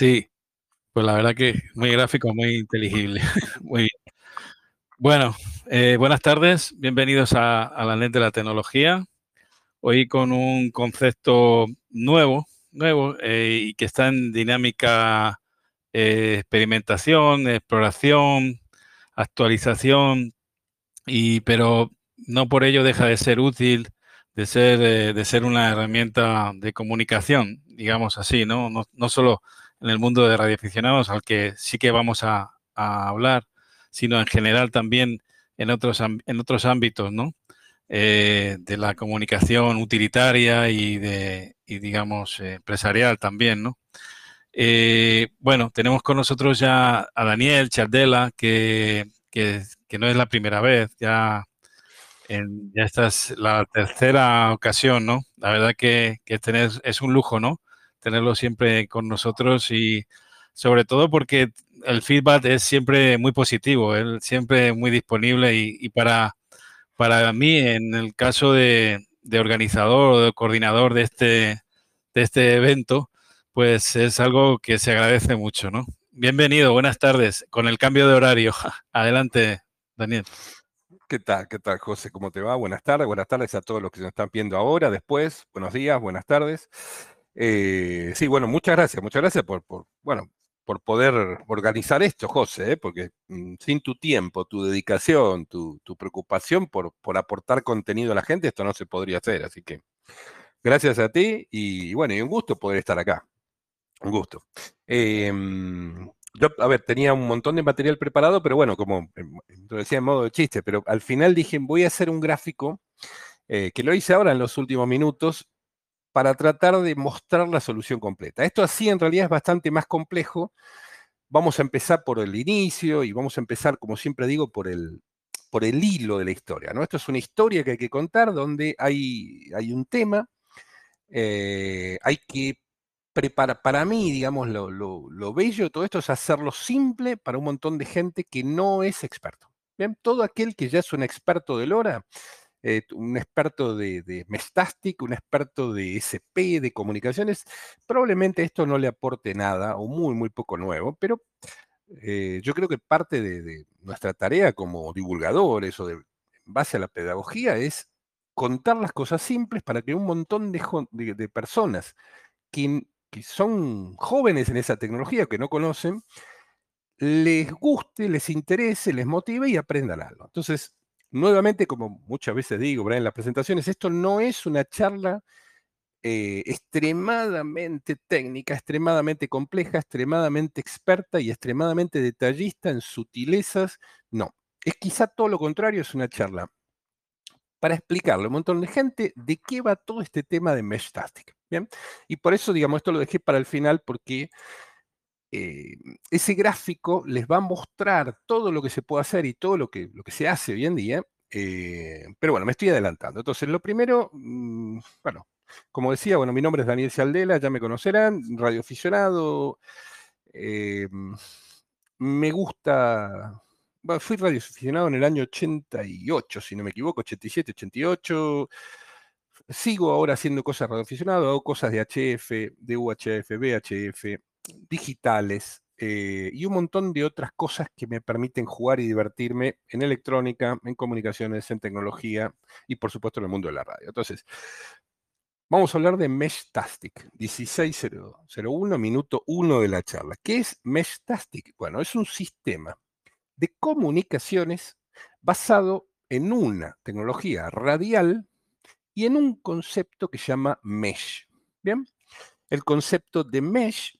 Sí, pues la verdad que muy gráfico, muy inteligible. muy bien. Bueno, eh, buenas tardes, bienvenidos a, la NET de la tecnología. Hoy con un concepto nuevo, nuevo eh, y que está en dinámica eh, experimentación, exploración, actualización, y, pero no por ello deja de ser útil, de ser, de ser una herramienta de comunicación, digamos así, ¿no? No, no solo en el mundo de radioaficionados, al que sí que vamos a, hablar, sino en general también en otros, en otros ámbitos, ¿no? Eh, de la comunicación utilitaria y de, digamos, eh, empresarial también, ¿no? Eh, bueno, tenemos con nosotros ya a Daniel Chardela, que, que, no es la primera vez, ya, en, ya esta es la tercera ocasión, ¿no? La verdad que, que tener, es un lujo, ¿no? Tenerlo siempre con nosotros y sobre todo porque el feedback es siempre muy positivo, él siempre muy disponible y, para, para mí, en el caso de, organizador o de coordinador de este, de este evento, pues es algo que se agradece mucho, ¿no? Bienvenido, buenas tardes, con el cambio de horario. Adelante, Daniel. ¿Qué tal? ¿Qué tal, José? ¿Cómo te va? Buenas tardes, buenas tardes a todos los que nos están viendo ahora, después. Buenos días, buenas tardes. Eh, sí, bueno, muchas gracias, muchas gracias por, bueno, por poder organizar esto, José, ¿eh? porque mm, sin tu tiempo, tu dedicación, tu, preocupación por, por, aportar contenido a la gente, esto no se podría hacer. Así que gracias a ti y bueno, y un gusto poder estar acá. Un gusto. Em, yo, a ver, tenía un montón de material preparado, pero bueno, como em, lo decía en modo de chiste, pero al final dije, voy a hacer un gráfico, eh, que lo hice ahora en los últimos minutos, para tratar de mostrar la solución completa. Esto así en realidad es bastante más complejo. Vamos a empezar por el inicio y vamos a empezar, como siempre digo, por el, por el hilo de la historia. ¿no? Esto es una historia que hay que contar donde hay, hay un tema, eh, hay que preparar, para mí, digamos, lo, lo, bello de todo esto es hacerlo simple para un montón de gente que no es experto. Todo aquel que ya es un experto de LoRa eh, un experto de, de, Mestastic, un experto de SP, de comunicaciones, probablemente esto no le aporte nada o muy, muy poco nuevo, pero eh, yo creo que parte de, nuestra tarea como divulgadores o en base a la pedagogía es contar las cosas simples para que un montón de, personas que, que son jóvenes en esa tecnología, que no conocen, les guste, les interese, les motive y aprendan algo. Entonces, nuevamente, como muchas veces digo en las presentaciones, esto no es una charla eh, extremadamente técnica, extremadamente compleja, extremadamente experta y extremadamente detallista en sutilezas. No, es quizá todo lo contrario, es una charla para explicarle a un montón de gente de qué va todo este tema de Mesh ¿bien? Y por eso, digamos, esto lo dejé para el final porque eh, ese gráfico les va a mostrar todo lo que se puede hacer y todo lo que, lo que se hace hoy en día. Eh, pero bueno, me estoy adelantando. Entonces, lo primero, mm, bueno, como decía, bueno, mi nombre es Daniel Cialdela, ya me conocerán, radioaficionado. Eh, me gusta, bueno, fui radioaficionado en el año 88, si no me equivoco, 87, 88. Sigo ahora haciendo cosas radioaficionado, hago cosas de HF, de UHF, VHF, digitales eh, y un montón de otras cosas que me permiten jugar y divertirme en electrónica, en comunicaciones, en tecnología y por supuesto en el mundo de la radio. Entonces, vamos a hablar de Meshtastic, 1601, minuto 1 de la charla. ¿Qué es Meshtastic? Bueno, es un sistema de comunicaciones basado en una tecnología radial y en un concepto que se llama mesh. Bien, el concepto de mesh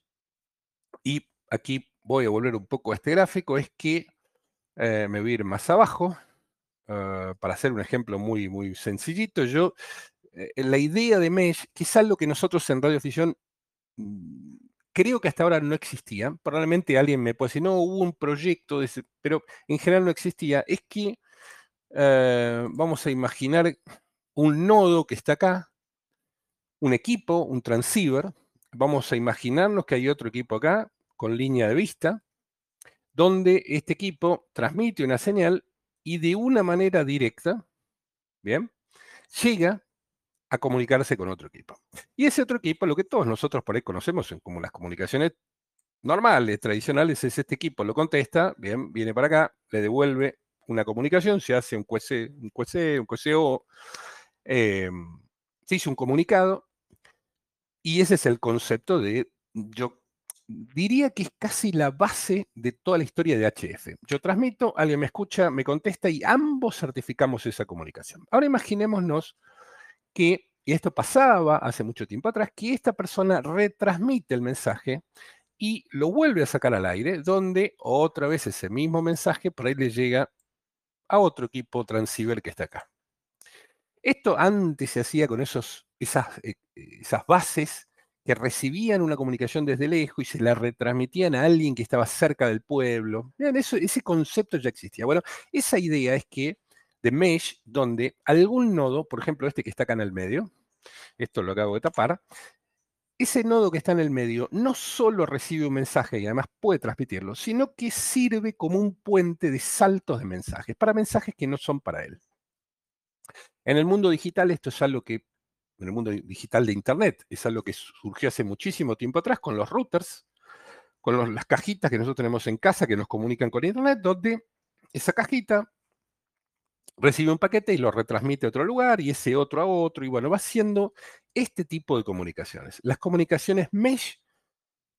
aquí voy a volver un poco a este gráfico, es que eh, me voy a ir más abajo, ah, para hacer un ejemplo muy, muy sencillito, yo, eh, la idea de Mesh, es algo que nosotros en Radioficción mm, creo que hasta ahora no existía, probablemente alguien me puede decir, no, hubo un proyecto, pero en general no existía, es que eh, vamos a imaginar un nodo que está acá, un equipo, un transceiver, vamos a imaginarnos que hay otro equipo acá con línea de vista, donde este equipo transmite una señal y de una manera directa, ¿bien? Llega a comunicarse con otro equipo. Y ese otro equipo, lo que todos nosotros por ahí conocemos como las comunicaciones normales, tradicionales, es este equipo, lo contesta, bien, viene para acá, le devuelve una comunicación, se hace un QC, un QC, un QCO, em, se hizo un comunicado, y ese es el concepto de, yo diría que es casi la base de toda la historia de HF. Yo transmito, alguien me escucha, me contesta y ambos certificamos esa comunicación. Ahora imaginémonos que, y esto pasaba hace mucho tiempo atrás, que esta persona retransmite el mensaje y lo vuelve a sacar al aire, donde otra vez ese mismo mensaje por ahí le llega a otro equipo transceiver que está acá. Esto antes se hacía con esos, esas, eh, esas bases que recibían una comunicación desde lejos y se la retransmitían a alguien que estaba cerca del pueblo. eso, ese concepto ya existía. Bueno, esa idea es que de mesh, donde algún nodo, por ejemplo este que está acá en el medio, esto lo acabo de tapar, ese nodo que está en el medio no solo recibe un mensaje y además puede transmitirlo, sino que sirve como un puente de saltos de mensajes, para mensajes que no son para él. En el mundo digital esto es algo que, en el mundo digital de Internet, es algo que surgió hace muchísimo tiempo atrás con los routers, con las cajitas que nosotros tenemos en casa que nos comunican con Internet, donde esa cajita recibe un paquete y lo retransmite a otro lugar y ese otro a otro, y bueno, va haciendo este tipo de comunicaciones. Las comunicaciones mesh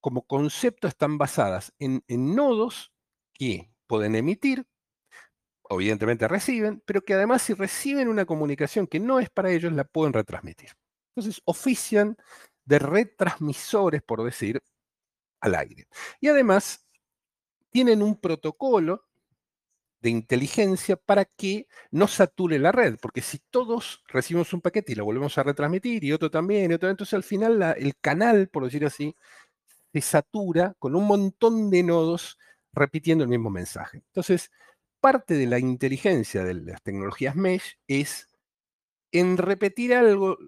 como concepto están basadas en, nodos que pueden emitir, evidentemente reciben, pero que además si reciben una comunicación que no es para ellos, la pueden retransmitir. Entonces ofician de retransmisores, por decir, al aire. Y además tienen un protocolo de inteligencia para que no sature la red, porque si todos recibimos un paquete y lo volvemos a retransmitir y otro también, y otro, entonces al final el canal, por decir así, se satura con un montón de nodos repitiendo el mismo mensaje. Entonces, parte de la inteligencia de las tecnologías mesh es en repetir algo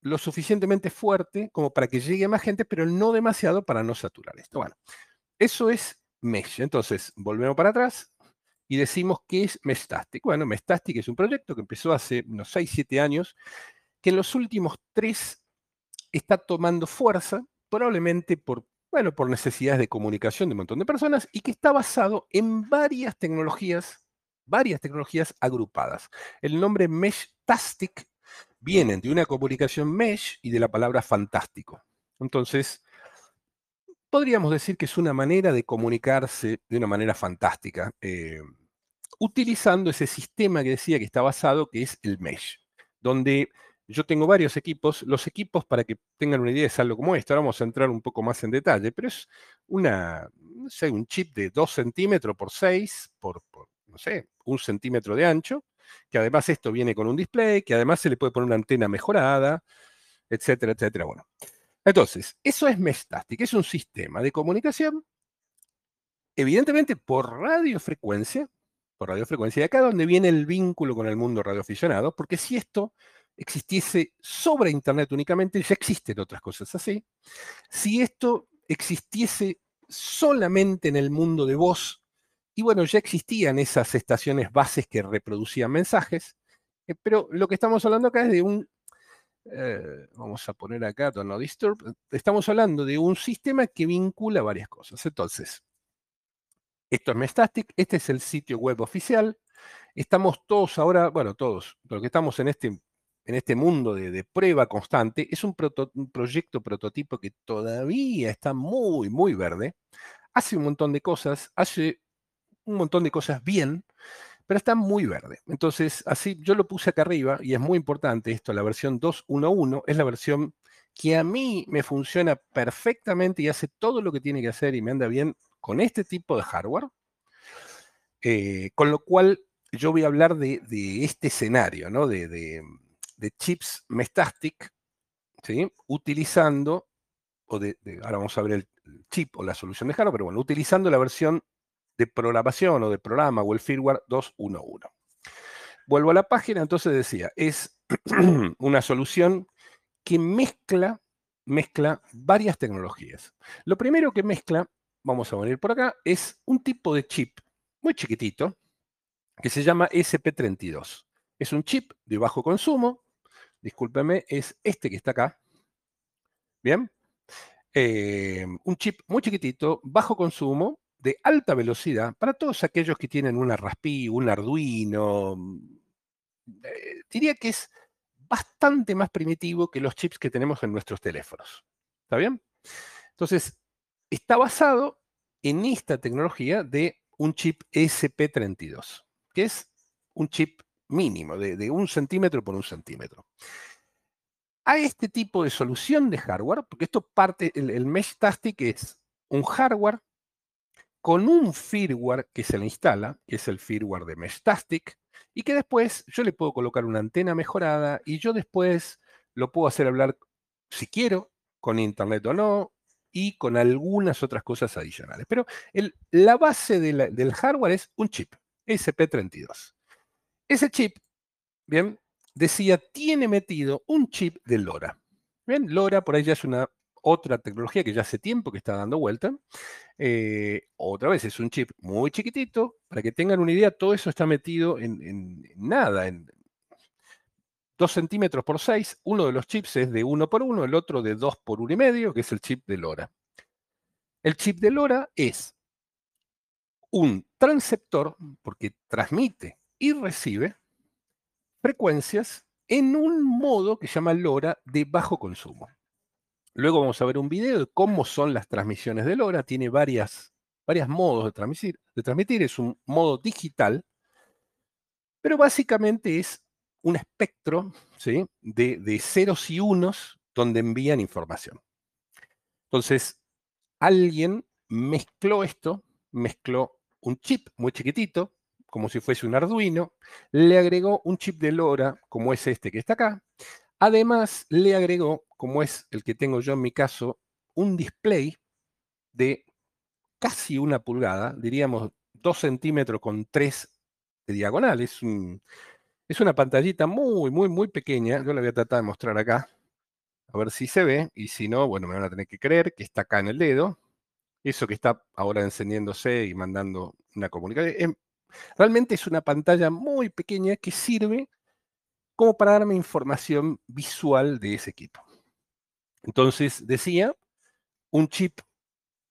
lo suficientemente fuerte como para que llegue más gente, pero no demasiado para no saturar esto. Bueno, eso es mesh. Entonces, volvemos para atrás y decimos que es Mestastic. Bueno, Mestastic es un proyecto que empezó hace unos 6, 7 años, que en los últimos 3 está tomando fuerza, probablemente por, por necesidades de comunicación de un montón de personas, y que está basado en varias tecnologías, varias tecnologías agrupadas. El nombre Meshtastic viene de una comunicación mesh y de la palabra fantástico. Entonces, podríamos decir que es una manera de comunicarse de una manera fantástica. Eh, utilizando ese sistema que decía que está basado, que es el mesh, donde yo tengo varios equipos. Los equipos, para que tengan una idea, es algo como esto. Ahora vamos a entrar un poco más en detalle, pero es un chip de 2 centímetros por 6, por, no sé, un centímetro de ancho, que además esto viene con un display, que además se le puede poner una antena mejorada, etcétera, etcétera. Bueno, entonces, eso es Mestastic, es un sistema de comunicación, evidentemente por radiofrecuencia, por radiofrecuencia. Y acá donde viene el vínculo con el mundo radioaficionado, porque si esto existiese sobre Internet únicamente, ya existen otras cosas así. Si esto existiese solamente en el mundo de voz, y bueno, ya existían esas estaciones bases que reproducían mensajes, eh, pero lo que estamos hablando acá es de un, eh, vamos a poner acá, no disturb, estamos hablando de un sistema que vincula varias cosas. Entonces, esto es Mestastic, este es el sitio web oficial. Estamos todos ahora, bueno, todos, lo que estamos en este, en este mundo de, prueba constante, es un, proyecto prototipo que todavía está muy, muy verde. Hace un montón de cosas, hace un montón de cosas bien, pero está muy verde. Entonces, así yo lo puse acá arriba y es muy importante esto, la versión 2.1.1 es la versión que a mí me funciona perfectamente y hace todo lo que tiene que hacer y me anda bien con este tipo de hardware, eh, con lo cual yo voy a hablar de, este escenario, ¿no? de, chips Mestastic, ¿sí? utilizando, o de, ahora vamos a ver el chip o la solución de hardware, pero bueno, utilizando la versión de programación o de programa o el firmware 2.1.1. Vuelvo a la página, entonces decía, es una solución que mezcla, mezcla varias tecnologías. Lo primero que mezcla vamos a venir por acá, es un tipo de chip muy chiquitito que se llama SP32. Es un chip de bajo consumo, discúlpeme, es este que está acá. Bien. eh, un chip muy chiquitito, bajo consumo, de alta velocidad, para todos aquellos que tienen una Raspi, un Arduino. Eh, diría que es bastante más primitivo que los chips que tenemos en nuestros teléfonos. ¿Está bien? Entonces, está basado en esta tecnología de un chip SP32, que es un chip mínimo, de, un centímetro por un centímetro. A este tipo de solución de hardware, porque esto parte, el, Mesh Tastic es un hardware con un firmware que se le instala, que es el firmware de Meshtastic, y que después yo le puedo colocar una antena mejorada y yo después lo puedo hacer hablar, si quiero, con internet o no, y con algunas otras cosas adicionales. Pero la base del hardware es un chip, SP32. Ese chip, bien, decía, tiene metido un chip de LoRa. Bien, LoRa por ahí ya es una otra tecnología que ya hace tiempo que está dando vuelta. Eh, otra vez, es un chip muy chiquitito. Para que tengan una idea, todo eso está metido en, nada, en 2 centímetros por 6. Uno de los chips es de 1 por 1, el otro de 2 por 1 y medio, que es el chip de LoRa. El chip de LoRa es un transceptor, porque transmite y recibe frecuencias en un modo que se llama LoRa de bajo consumo. Luego vamos a ver un video de cómo son las transmisiones de LoRa. Tiene varias, varios modos de transmitir, de transmitir. Es un modo digital, pero básicamente es un espectro ¿sí? de, de ceros y unos donde envían información. Entonces, alguien mezcló esto, mezcló un chip muy chiquitito, como si fuese un Arduino, le agregó un chip de LoRa, como es este que está acá, Además, le agregó, como es el que tengo yo en mi caso, un display de casi una pulgada, diríamos dos centímetros con tres de diagonal. Es, es una pantallita muy, muy, muy pequeña. Yo la voy a tratar de mostrar acá. A ver si se ve. Y si no, bueno, me van a tener que creer que está acá en el dedo. Eso que está ahora encendiéndose y mandando una comunicación. Realmente es una pantalla muy pequeña que sirve como para darme información visual de ese equipo. Entonces decía, un chip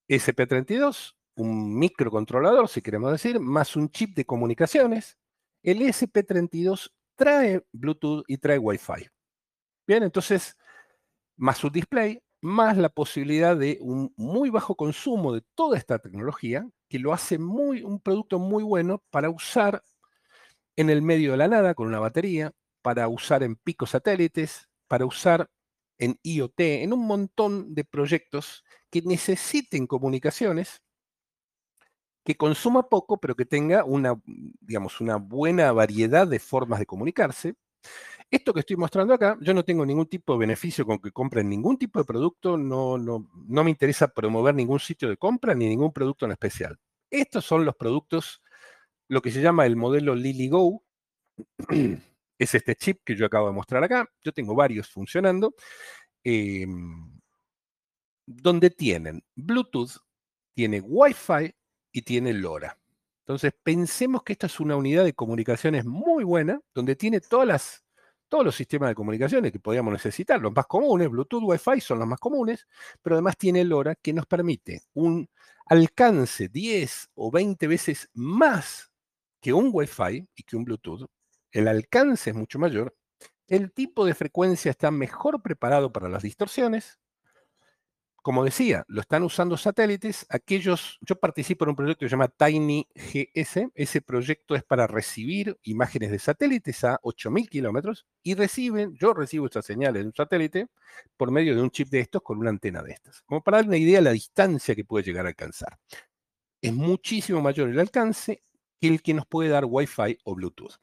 SP32, un microcontrolador, si queremos decir, más un chip de comunicaciones. El SP32 trae Bluetooth y trae Wi-Fi. Bien, entonces, más un display, más la posibilidad de un muy bajo consumo de toda esta tecnología, que lo hace muy, un producto muy bueno para usar en el medio de la nada con una batería, para usar en picos satélites, para usar en IoT, en un montón de proyectos que necesiten comunicaciones, que consuma poco, pero que tenga una, digamos, una buena variedad de formas de comunicarse. Esto que estoy mostrando acá, yo no tengo ningún tipo de beneficio con que compren ningún tipo de producto, no, no, no me interesa promover ningún sitio de compra ni ningún producto en especial. Estos son los productos, lo que se llama el modelo LilyGo, es este chip que yo acabo de mostrar acá. Yo tengo varios funcionando, em, donde tienen Bluetooth, tiene Wi-Fi y tiene LoRa. Entonces, pensemos que esta es una unidad de comunicaciones muy buena, donde tiene todas las, todos los sistemas de comunicaciones que podríamos necesitar, los más comunes, Bluetooth, Wi-Fi son los más comunes, pero además tiene LoRa que nos permite un alcance 10 o 20 veces más que un Wi-Fi y que un Bluetooth, el alcance es mucho mayor, el tipo de frecuencia está mejor preparado para las distorsiones. Como decía, lo están usando satélites. Aquellos, yo participo en un proyecto que se llama Tiny GS. Ese proyecto es para recibir imágenes de satélites a 8000 kilómetros y reciben, yo recibo estas señales de un satélite por medio de un chip de estos con una antena de estas. Como para dar una idea de la distancia que puede llegar a alcanzar. Es muchísimo mayor el alcance que el que nos puede dar Wi-Fi o Bluetooth.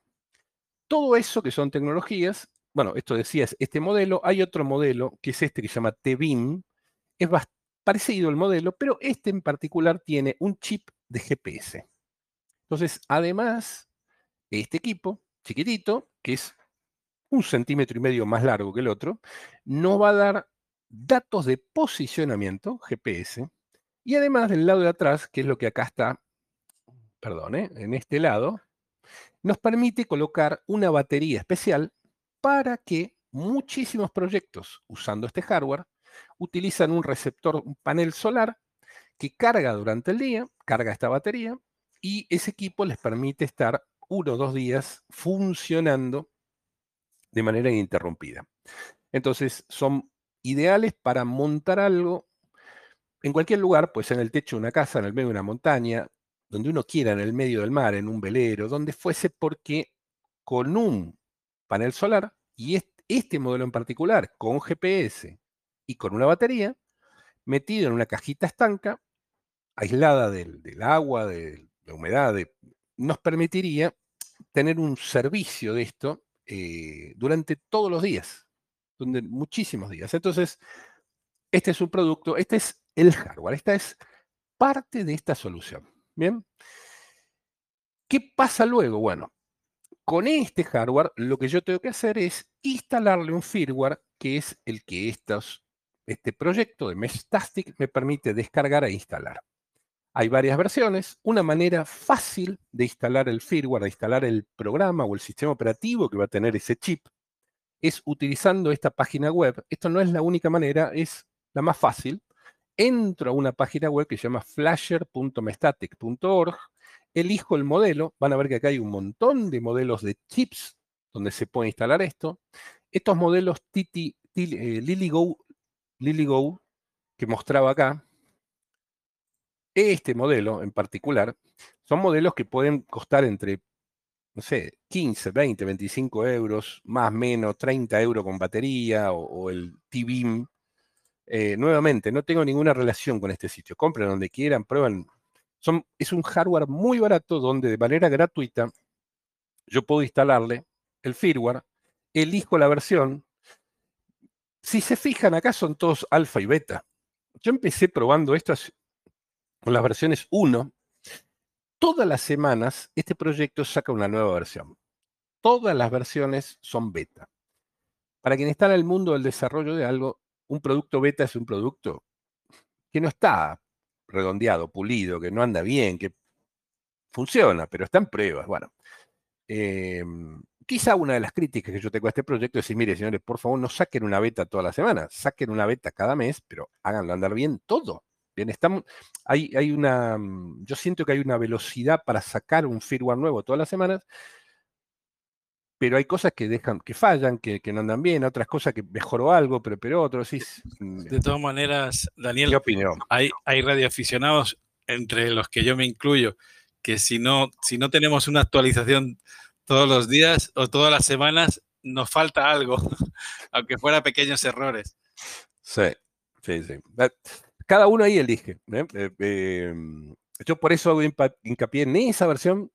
Todo eso que son tecnologías, bueno, esto decía es este modelo, hay otro modelo que es este que se llama T-Beam, es parecido al modelo, pero este en particular tiene un chip de GPS. Entonces, además, este equipo, chiquitito, que es un centímetro y medio más largo que el otro, nos va a dar datos de posicionamiento, GPS, y además del lado de atrás, que es lo que acá está, perdón, ¿eh? en este lado, nos permite colocar una batería especial para que muchísimos proyectos usando este hardware utilizan un receptor, un panel solar, que carga durante el día, carga esta batería, y ese equipo les permite estar uno o dos días funcionando de manera ininterrumpida. Entonces, son ideales para montar algo en cualquier lugar, pues en el techo de una casa, en el medio de una montaña, donde uno quiera, en el medio del mar, en un velero, donde fuese, porque con un panel solar y este, modelo en particular, con GPS y con una batería, metido en una cajita estanca, aislada del, agua, de la humedad, nos permitiría tener un servicio de esto eh, durante todos los días, donde, muchísimos días. Entonces, este es un producto, este es el hardware, esta es parte de esta solución. Bien. ¿Qué pasa luego? Bueno, con este hardware lo que yo tengo que hacer es instalarle un firmware que es el que este proyecto de Meshtastic me permite descargar e instalar. Hay varias versiones. Una manera fácil de instalar el firmware, de instalar el programa o el sistema operativo que va a tener ese chip, es utilizando esta página web. Esto no es la única manera, es la más fácil. Entro a una página web que se llama flasher.mestatic.org, elijo el modelo, van a ver que acá hay un montón de modelos de chips donde se puede instalar esto. Estos modelos Titi, eh, LilyGo, LilyGo que mostraba acá, este modelo en particular, son modelos que pueden costar entre, no sé, 15, 20, 25 euros, más menos, 30 euros con batería o, el T-Beam. Eh, nuevamente, no tengo ninguna relación con este sitio. Compren donde quieran, prueben. Son, es un hardware muy barato donde de manera gratuita yo puedo instalarle el firmware, elijo la versión. Si se fijan, acá son todos alfa y beta. Yo empecé probando esto con las versiones 1, todas las semanas este proyecto saca una nueva versión. Todas las versiones son beta. Para quien está en el mundo del desarrollo de algo, un producto beta es un producto que no está redondeado, pulido, que no anda bien, que funciona, pero está en pruebas. Bueno, em, quizá una de las críticas que yo tengo a este proyecto es decir, mire, señores, por favor, no saquen una beta toda la semana, saquen una beta cada mes, pero háganlo andar bien todo. Bien, estamos, hay, hay una, mm, yo siento que hay una velocidad para sacar un firmware nuevo todas las semanas, pero hay cosas que dejan, que fallan, que, no andan bien, otras cosas que mejoró algo, pero, pero otros sí. Mm, de todas maneras, Daniel, Hay, hay radioaficionados, entre los que yo me incluyo, que si no, si no tenemos una actualización todos los días o todas las semanas, nos falta algo, aunque fuera pequeños errores. Sí, sí, sí cada uno ahí elige. ¿eh? Eh, em, yo por eso hago hincapié en esa versión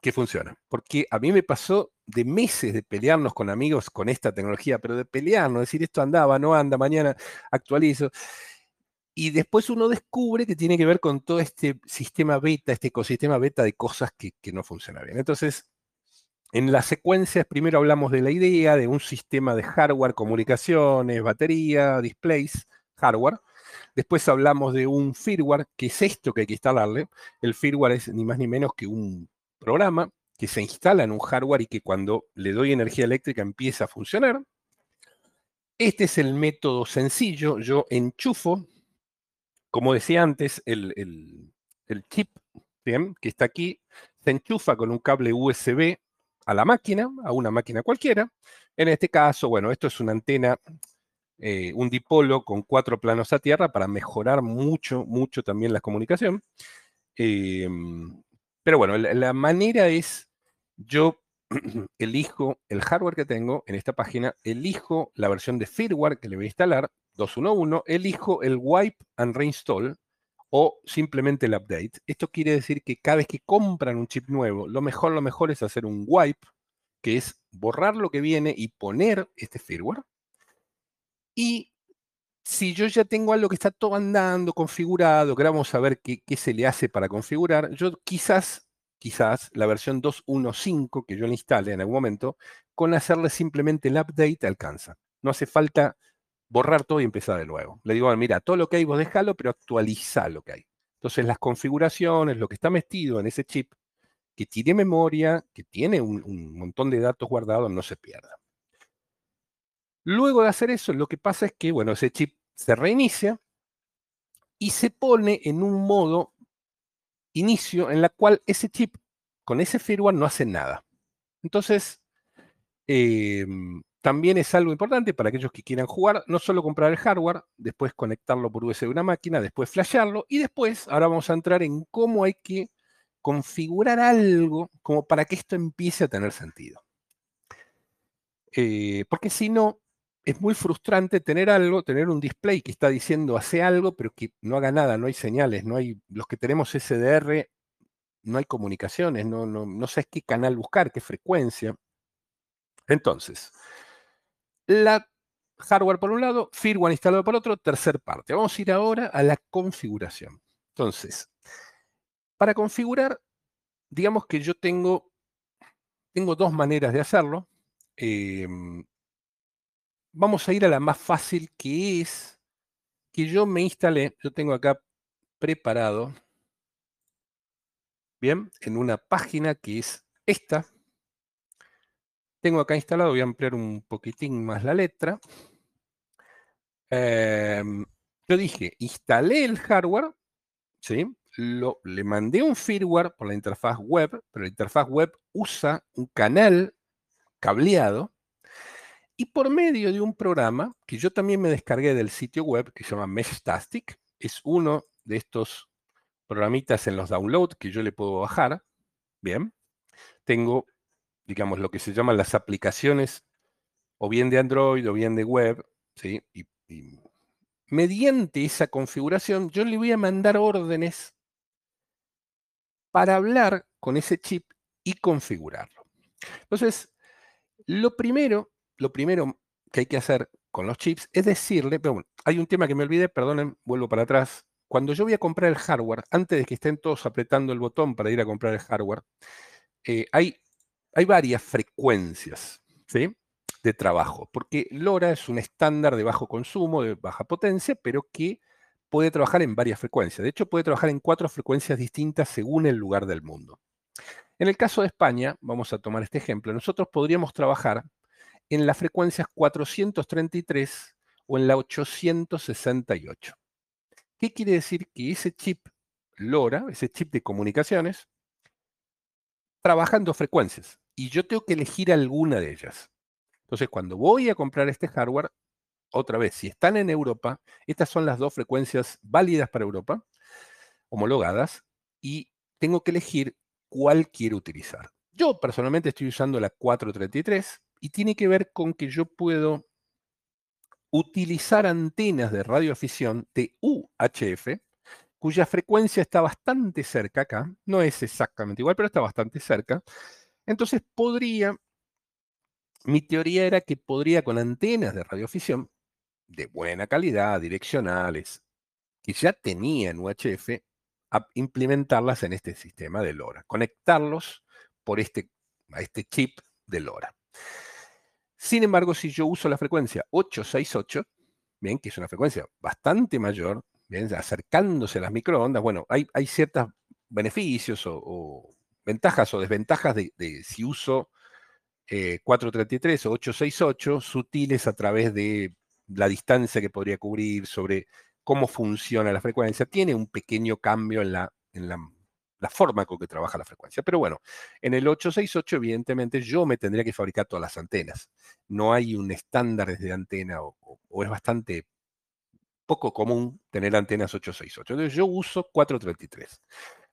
que funciona. Porque a mí me pasó de meses de pelearnos con amigos con esta tecnología, pero de pelearnos, decir esto andaba, no anda, mañana actualizo. Y después uno descubre que tiene que ver con todo este sistema beta, este ecosistema beta de cosas que, que no funcionan bien. Entonces, en las secuencias primero hablamos de la idea de un sistema de hardware, comunicaciones, batería, displays, hardware. Después hablamos de un firmware, que es esto que hay que instalarle. El firmware es ni más ni menos que un programa que se instala en un hardware y que cuando le doy energía eléctrica empieza a funcionar. Este es el método sencillo. Yo enchufo, como decía antes, el, chip que está aquí, se enchufa con un cable USB a la máquina, a una máquina cualquiera. En este caso, bueno, esto es una antena eh, un dipolo con cuatro planos a tierra para mejorar mucho, mucho también la comunicación. Em, pero bueno, la, manera es, yo elijo el hardware que tengo en esta página, elijo la versión de firmware que le voy a instalar, 211, elijo el wipe and reinstall o simplemente el update. Esto quiere decir que cada vez que compran un chip nuevo, lo mejor, lo mejor es hacer un wipe, que es borrar lo que viene y poner este firmware. Y si yo ya tengo algo que está todo andando, configurado, que vamos a ver qué, se le hace para configurar, yo quizás, quizás la versión 2.1.5 que yo le instale en algún momento, con hacerle simplemente el update alcanza. No hace falta borrar todo y empezar de nuevo. Le digo, mira, todo lo que hay vos déjalo, pero actualiza lo que hay. Entonces las configuraciones, lo que está metido en ese chip, que tiene memoria, que tiene un montón de datos guardados, no se pierda. Luego de hacer eso, lo que pasa es que, bueno, ese chip se reinicia y se pone en un modo inicio en la cual ese chip con ese firmware no hace nada. Entonces, em, también es algo importante para aquellos que quieran jugar, no solo comprar el hardware, después conectarlo por USB a una máquina, después flashearlo y después, ahora vamos a entrar en cómo hay que configurar algo como para que esto empiece a tener sentido. Eh, porque si no, es muy frustrante tener algo, tener un display que está diciendo hace algo, pero que no haga nada, no hay señales, no hay, los que tenemos SDR, no hay comunicaciones, no, no, no sabes qué canal buscar, qué frecuencia. Entonces, la hardware por un lado, firmware instalado por otro, tercer parte. Vamos a ir ahora a la configuración. Entonces, para configurar, digamos que yo tengo, tengo dos maneras de hacerlo. Em, vamos a ir a la más fácil que es que yo me instalé, yo tengo acá preparado, bien, en una página que es esta, tengo acá instalado, voy a ampliar un poquitín más la letra. Em, yo dije, instalé el hardware, ¿sí? Lo, le mandé un firmware por la interfaz web, pero la interfaz web usa un canal cableado y por medio de un programa que yo también me descargué del sitio web que se llama Meshtastic, es uno de estos programitas en los downloads que yo le puedo bajar. Bien, tengo digamos, lo que se llaman las aplicaciones o bien de Android o bien de web, ¿sí? Y, mediante esa configuración yo le voy a mandar órdenes para hablar con ese chip y configurarlo. Entonces, lo primero, lo primero que hay que hacer con los chips es decirle, pero bueno, hay un tema que me olvidé, perdonen, vuelvo para atrás. Cuando yo voy a comprar el hardware, antes de que estén todos apretando el botón para ir a comprar el hardware, eh, hay hay varias frecuencias de trabajo, porque LoRa es un estándar de bajo consumo, de baja potencia, pero que puede trabajar en varias frecuencias. De hecho, puede trabajar en cuatro frecuencias distintas según el lugar del mundo. En el caso de España, vamos a tomar este ejemplo, nosotros podríamos trabajar en las frecuencias 433 o en la 868. ¿Qué quiere decir? Que ese chip LoRa, ese chip de comunicaciones, trabaja en dos frecuencias y yo tengo que elegir alguna de ellas. Entonces, cuando voy a comprar este hardware, otra vez, si están en Europa, estas son las dos frecuencias válidas para Europa, homologadas, y tengo que elegir cuál quiero utilizar. Yo personalmente estoy usando la 433 y tiene que ver con que yo puedo utilizar antenas de radioafición de UHF, cuya frecuencia está bastante cerca acá, no es exactamente igual, pero está bastante cerca, entonces podría, mi teoría era que podría con antenas de radiofisión de buena calidad, direccionales, que ya tenían UHF, implementarlas en este sistema de LoRa, conectarlos por este, a este chip de LoRa. Sin embargo, si yo uso la frecuencia 868, bien, que es una frecuencia bastante mayor, acercándose a las microondas, bueno, hay, ciertos beneficios o ventajas o desventajas de, si uso 433 eh, o 868, sutiles a través de la distancia que podría cubrir, sobre cómo funciona la frecuencia. Tiene un pequeño cambio en la, en la, forma con que trabaja la frecuencia. Pero bueno, en el 868, evidentemente, yo me tendría que fabricar todas las antenas. No hay un estándar de antena o, o es bastante poco común tener antenas 868. Entonces yo uso 433.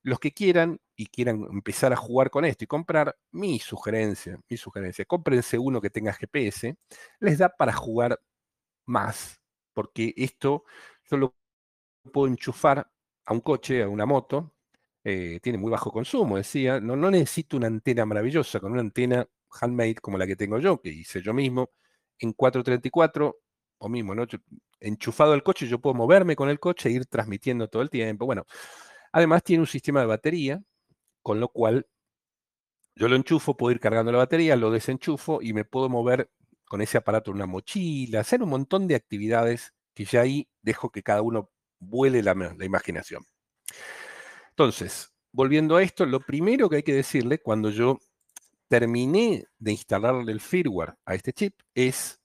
Los que quieran y quieran empezar a jugar con esto y comprar, mi sugerencia, mi sugerencia, cómprense uno que tenga GPS, les da para jugar más, porque esto yo lo puedo enchufar a un coche, a una moto, eh, tiene muy bajo consumo, decía, no, no necesito una antena maravillosa, con una antena handmade como la que tengo yo, que hice yo mismo, en 434, o mismo, ¿no? enchufado al coche, yo puedo moverme con el coche e ir transmitiendo todo el tiempo. Bueno, Además tiene un sistema de batería, con lo cual yo lo enchufo, puedo ir cargando la batería, lo desenchufo y me puedo mover con ese aparato en una mochila, hacer un montón de actividades que ya ahí dejo que cada uno vuele la, la imaginación. Entonces, volviendo a esto, lo primero que hay que decirle cuando yo terminé de instalarle el firmware a este chip es,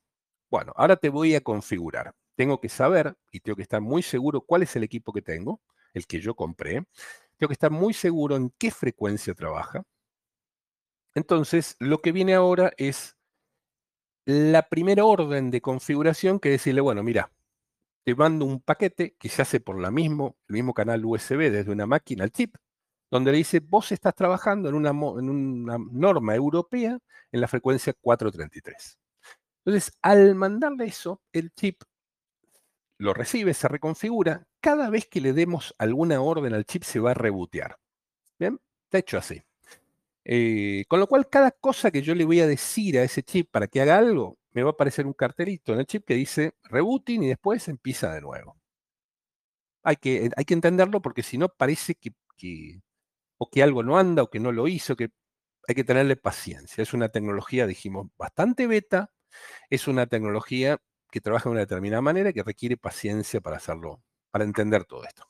bueno, ahora te voy a configurar. tengo que saber y tengo que estar muy seguro cuál es el equipo que tengo, el que yo compré. Tengo que estar muy seguro en qué frecuencia trabaja. Entonces, lo que viene ahora es la primera orden de configuración que decirle, bueno, mira, te mando un paquete que se hace por la mismo, el mismo canal USB desde una máquina al chip, donde le dice, vos estás trabajando en una, en una norma europea en la frecuencia 433. Entonces, al mandarle eso, el chip lo recibe, se reconfigura. Cada vez que le demos alguna orden al chip se va a rebotear. ¿Bien? Está hecho así. Eh, con lo cual, cada cosa que yo le voy a decir a ese chip para que haga algo, me va a aparecer un cartelito en el chip que dice rebooting y después empieza de nuevo. Hay que, hay que entenderlo porque si no parece que, que, o que algo no anda o que no lo hizo, que hay que tenerle paciencia. Es una tecnología, dijimos, bastante beta. Es una tecnología que trabaja de una determinada manera que requiere paciencia para hacerlo, para entender todo esto.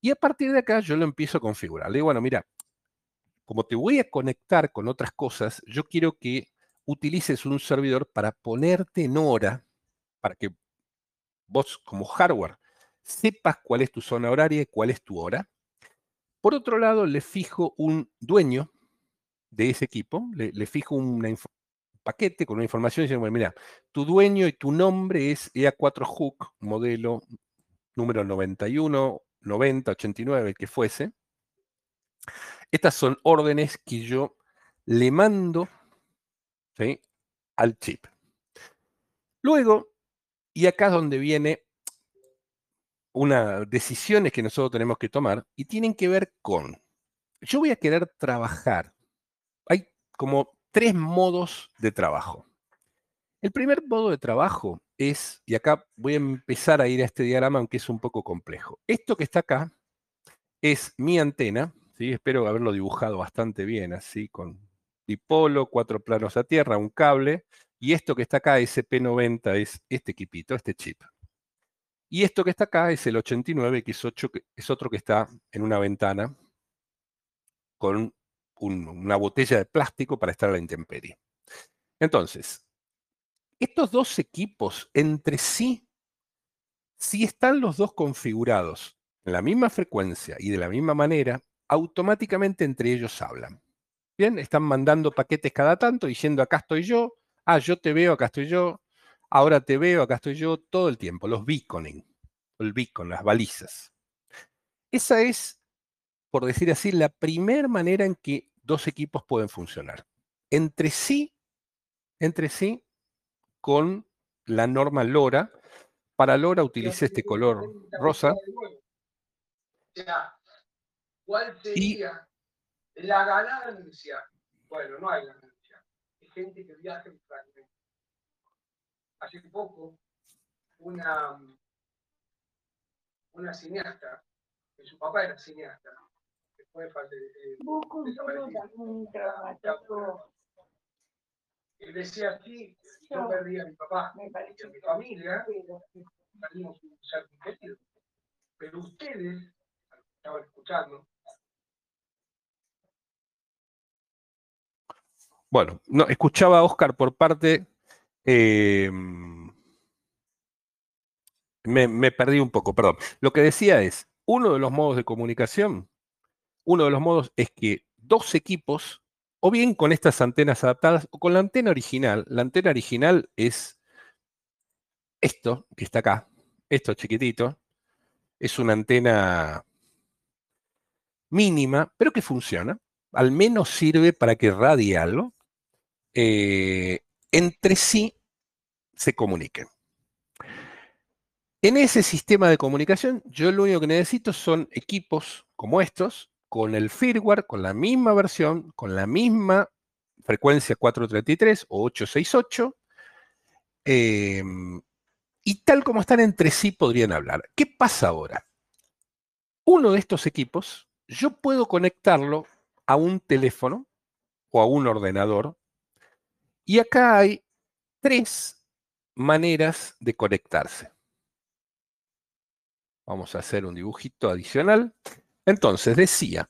Y a partir de acá yo lo empiezo a configurar. Le digo, bueno, mira, como te voy a conectar con otras cosas, yo quiero que utilices un servidor para ponerte en hora, para que vos como hardware sepas cuál es tu zona horaria y cuál es tu hora. Por otro lado, le fijo un dueño de ese equipo, le, fijo una, paquete con una información diciendo, bueno, mira, tu dueño y tu nombre es EA4 Hook, modelo número 91, 90, 89, el que fuese. Estas son órdenes que yo le mando al chip. Luego, y acá es donde viene una decisiones que nosotros tenemos que tomar y tienen que ver con, yo voy a querer trabajar. Hay como tres modos de trabajo. El primer modo de trabajo es, y acá voy a empezar a ir a este diagrama, aunque es un poco complejo. Esto que está acá es mi antena, ¿sí? espero haberlo dibujado bastante bien, así con dipolo, cuatro planos a tierra, un cable, y esto que está acá, SP90, es este equipito, este chip. Y esto que está acá es el 89, que es, es otro que está en una ventana con una botella de plástico para estar a la intemperie. Entonces, estos dos equipos entre sí, si están los dos configurados en la misma frecuencia y de la misma manera, automáticamente entre ellos hablan. Bien, están mandando paquetes cada tanto diciendo acá estoy yo, ah, yo te veo, acá estoy yo, ahora te veo, acá estoy yo, todo el tiempo, los beaconing, el beacon, las balizas. Esa es por decir así, la primera manera en que dos equipos pueden funcionar. Entre sí, entre sí, con la norma LoRa. Para LoRa utilice este color rosa. ¿Cuál sería la ganancia? Bueno, no hay ganancia. Hay gente que viaja en fragmentos. Hace poco, una, una cineasta, que su papá era cineasta, fue Y decía aquí, yo perdí a mi papá a mi familia, salimos un ser querido. Pero ustedes, estaban escuchando, Bueno, no, escuchaba a Oscar por parte. Eh, me, me, perdí un poco, perdón. Lo que decía es, uno de los modos de comunicación uno de los modos es que dos equipos, o bien con estas antenas adaptadas, o con la antena original. La antena original es esto que está acá, esto chiquitito. Es una antena mínima, pero que funciona. Al menos sirve para que radie. Eh, entre sí se comuniquen. En ese sistema de comunicación, yo lo único que necesito son equipos como estos, con el firmware, con la misma versión, con la misma frecuencia 433 o 868, em, y tal como están entre sí podrían hablar. ¿Qué pasa ahora? Uno de estos equipos, yo puedo conectarlo a un teléfono o a un ordenador, y acá hay tres maneras de conectarse. Vamos a hacer un dibujito adicional. Entonces decía,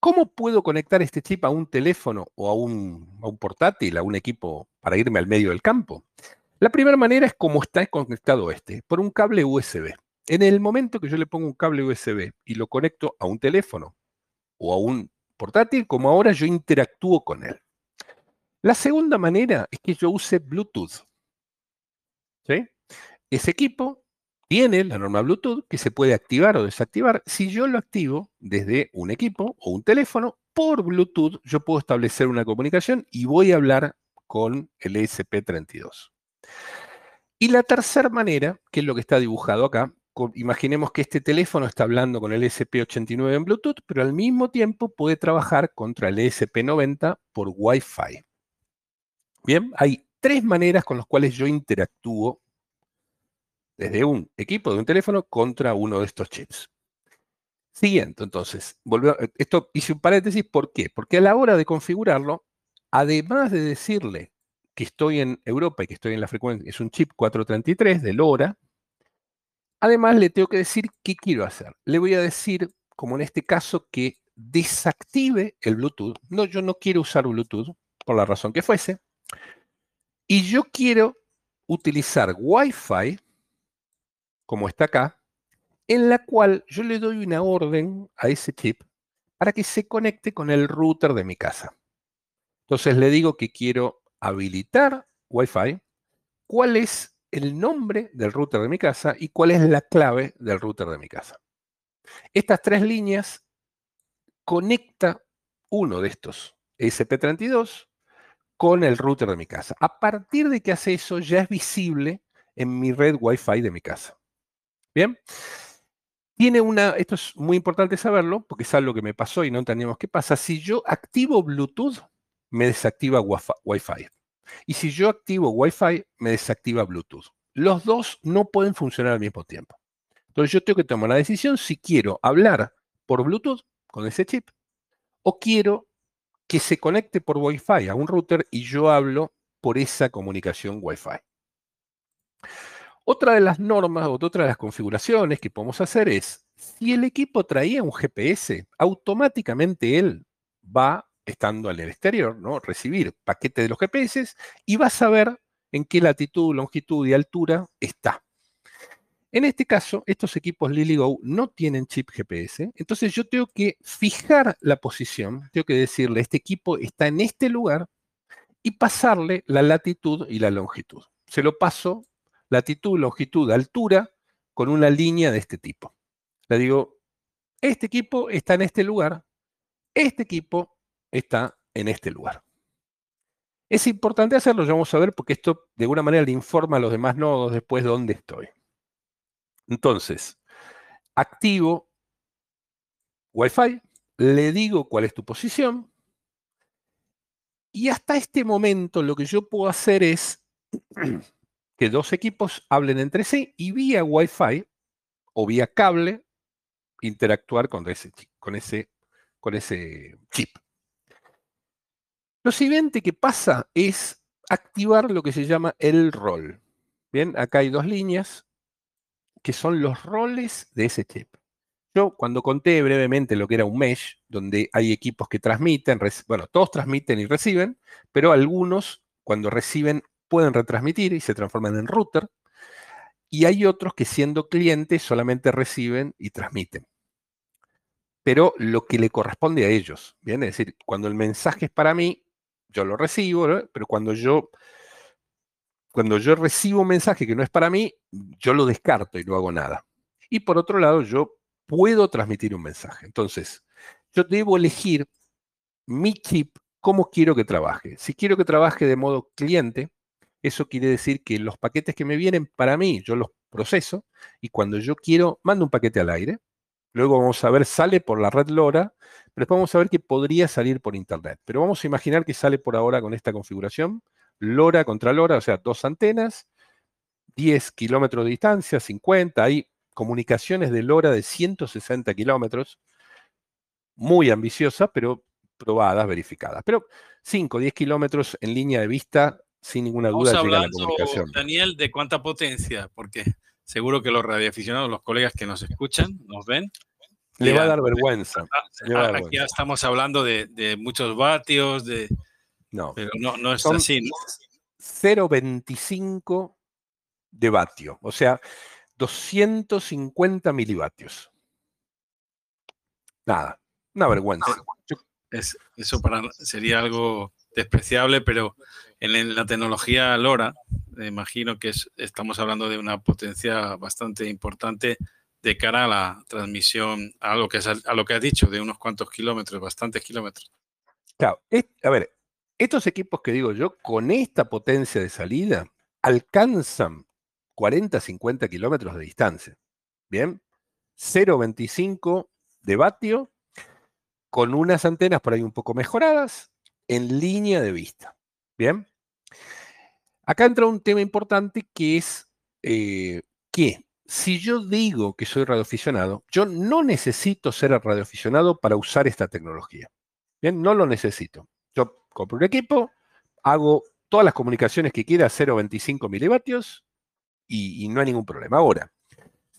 ¿cómo puedo conectar este chip a un teléfono o a un, portátil, a un equipo para irme al medio del campo? La primera manera es como está conectado este, por un cable USB. En el momento que yo le pongo un cable USB y lo conecto a un teléfono o a un portátil, como ahora yo interactúo con él. La segunda manera es que yo use Bluetooth. ¿Sí? Ese equipo tiene la norma Bluetooth que se puede activar o desactivar. Si yo lo activo desde un equipo o un teléfono, por Bluetooth yo puedo establecer una comunicación y voy a hablar con el ESP32. Y la tercera manera, que es lo que está dibujado acá, imaginemos que este teléfono está hablando con el ESP89 en Bluetooth, pero al mismo tiempo puede trabajar contra el ESP90 por Wi-Fi. Bien, hay tres maneras con las cuales yo interactúo desde un equipo de un teléfono contra uno de estos chips. Siguiente, entonces, esto hice un paréntesis, ¿por qué? Porque a la hora de configurarlo, además de decirle que estoy en Europa y que estoy en la frecuencia, es un chip 433 de LoRa, además le tengo que decir qué quiero hacer. Le voy a decir, como en este caso, que desactive el Bluetooth. No, yo no quiero usar Bluetooth, por la razón que fuese. Y yo quiero utilizar Wi-Fi, como está acá, en la cual yo le doy una orden a ese chip para que se conecte con el router de mi casa. Entonces le digo que quiero habilitar Wi-Fi, cuál es el nombre del router de mi casa y cuál es la clave del router de mi casa. Estas tres líneas conecta uno de estos ESP32 con el router de mi casa. A partir de que hace eso, ya es visible en mi red Wi-Fi de mi casa. Bien. Tiene una, esto es muy importante saberlo, porque es algo que me pasó y no entendíamos qué pasa. Si yo activo Bluetooth, me desactiva Wi-Fi. Y si yo activo Wi-Fi, me desactiva Bluetooth. Los dos no pueden funcionar al mismo tiempo. Entonces yo tengo que tomar la decisión si quiero hablar por Bluetooth con ese chip o quiero que se conecte por Wi-Fi a un router y yo hablo por esa comunicación Wi-Fi. Otra de las normas, otra de las configuraciones que podemos hacer es, si el equipo traía un GPS, automáticamente él va, estando el exterior, ¿no? recibir paquete de los GPS y va a saber en qué latitud, longitud y altura está. En este caso, estos equipos LilyGo no tienen chip GPS, entonces yo tengo que fijar la posición, tengo que decirle, este equipo está en este lugar y pasarle la latitud y la longitud. Se lo paso latitud, longitud, altura, con una línea de este tipo. Le digo, este equipo está en este lugar, este equipo está en este lugar. Es importante hacerlo, ya vamos a ver, porque esto de alguna manera le informa a los demás nodos después de dónde estoy. Entonces, activo Wi-Fi, le digo cuál es tu posición, y hasta este momento lo que yo puedo hacer es que dos equipos hablen entre sí y vía Wi-Fi o vía cable interactuar con ese, chip. Lo siguiente que pasa es activar lo que se llama el rol. Bien, acá hay dos líneas que son los roles de ese chip. Yo cuando conté brevemente lo que era un mesh, donde hay equipos que transmiten, bueno, todos transmiten y reciben, pero algunos cuando reciben pueden retransmitir y se transforman en router. Y hay otros que siendo clientes solamente reciben y transmiten. Pero lo que le corresponde a ellos, ¿bien? Es decir, cuando el mensaje es para mí, yo lo recibo, pero cuando yo, cuando yo recibo un mensaje que no es para mí, yo lo descarto y no hago nada. Y por otro lado, yo puedo transmitir un mensaje. Entonces, yo debo elegir mi chip, cómo quiero que trabaje. Si quiero que trabaje de modo cliente, eso quiere decir que los paquetes que me vienen para mí, yo los proceso y cuando yo quiero, mando un paquete al aire. Luego vamos a ver, sale por la red LoRa, pero después vamos a ver que podría salir por Internet. Pero vamos a imaginar que sale por ahora con esta configuración. LoRa contra LoRa, o sea, dos antenas, 10 kilómetros de distancia, 50, hay comunicaciones de LoRa de 160 kilómetros, muy ambiciosa, pero probadas, verificadas. Pero 5, 10 kilómetros en línea de vista sin ninguna duda hablando, Daniel, de cuánta potencia, porque seguro que los radioaficionados, los colegas que nos escuchan, nos ven. Le va a dar vergüenza. aquí ya estamos hablando de, muchos vatios, de, no. pero no, no es así. ¿no? 0,25 de vatio, o sea, 250 milivatios. Nada, una vergüenza. eso para, sería algo despreciable, pero en, la tecnología LoRa, imagino que estamos hablando de una potencia bastante importante de cara a la transmisión, a lo que, a has dicho, de unos cuantos kilómetros, bastantes kilómetros. Claro, a ver, estos equipos que digo yo, con esta potencia de salida, alcanzan 40, 50 kilómetros de distancia. Bien, 0,25 de vatio, con unas antenas por ahí un poco mejoradas, en línea de vista. Bien, acá entra un tema importante que es eh, que si yo digo que soy radioaficionado, yo no necesito ser radioaficionado para usar esta tecnología. Bien, no lo necesito. Yo compro un equipo, hago todas las comunicaciones que quiera a 0,25 milivatios y, no hay ningún problema. Ahora,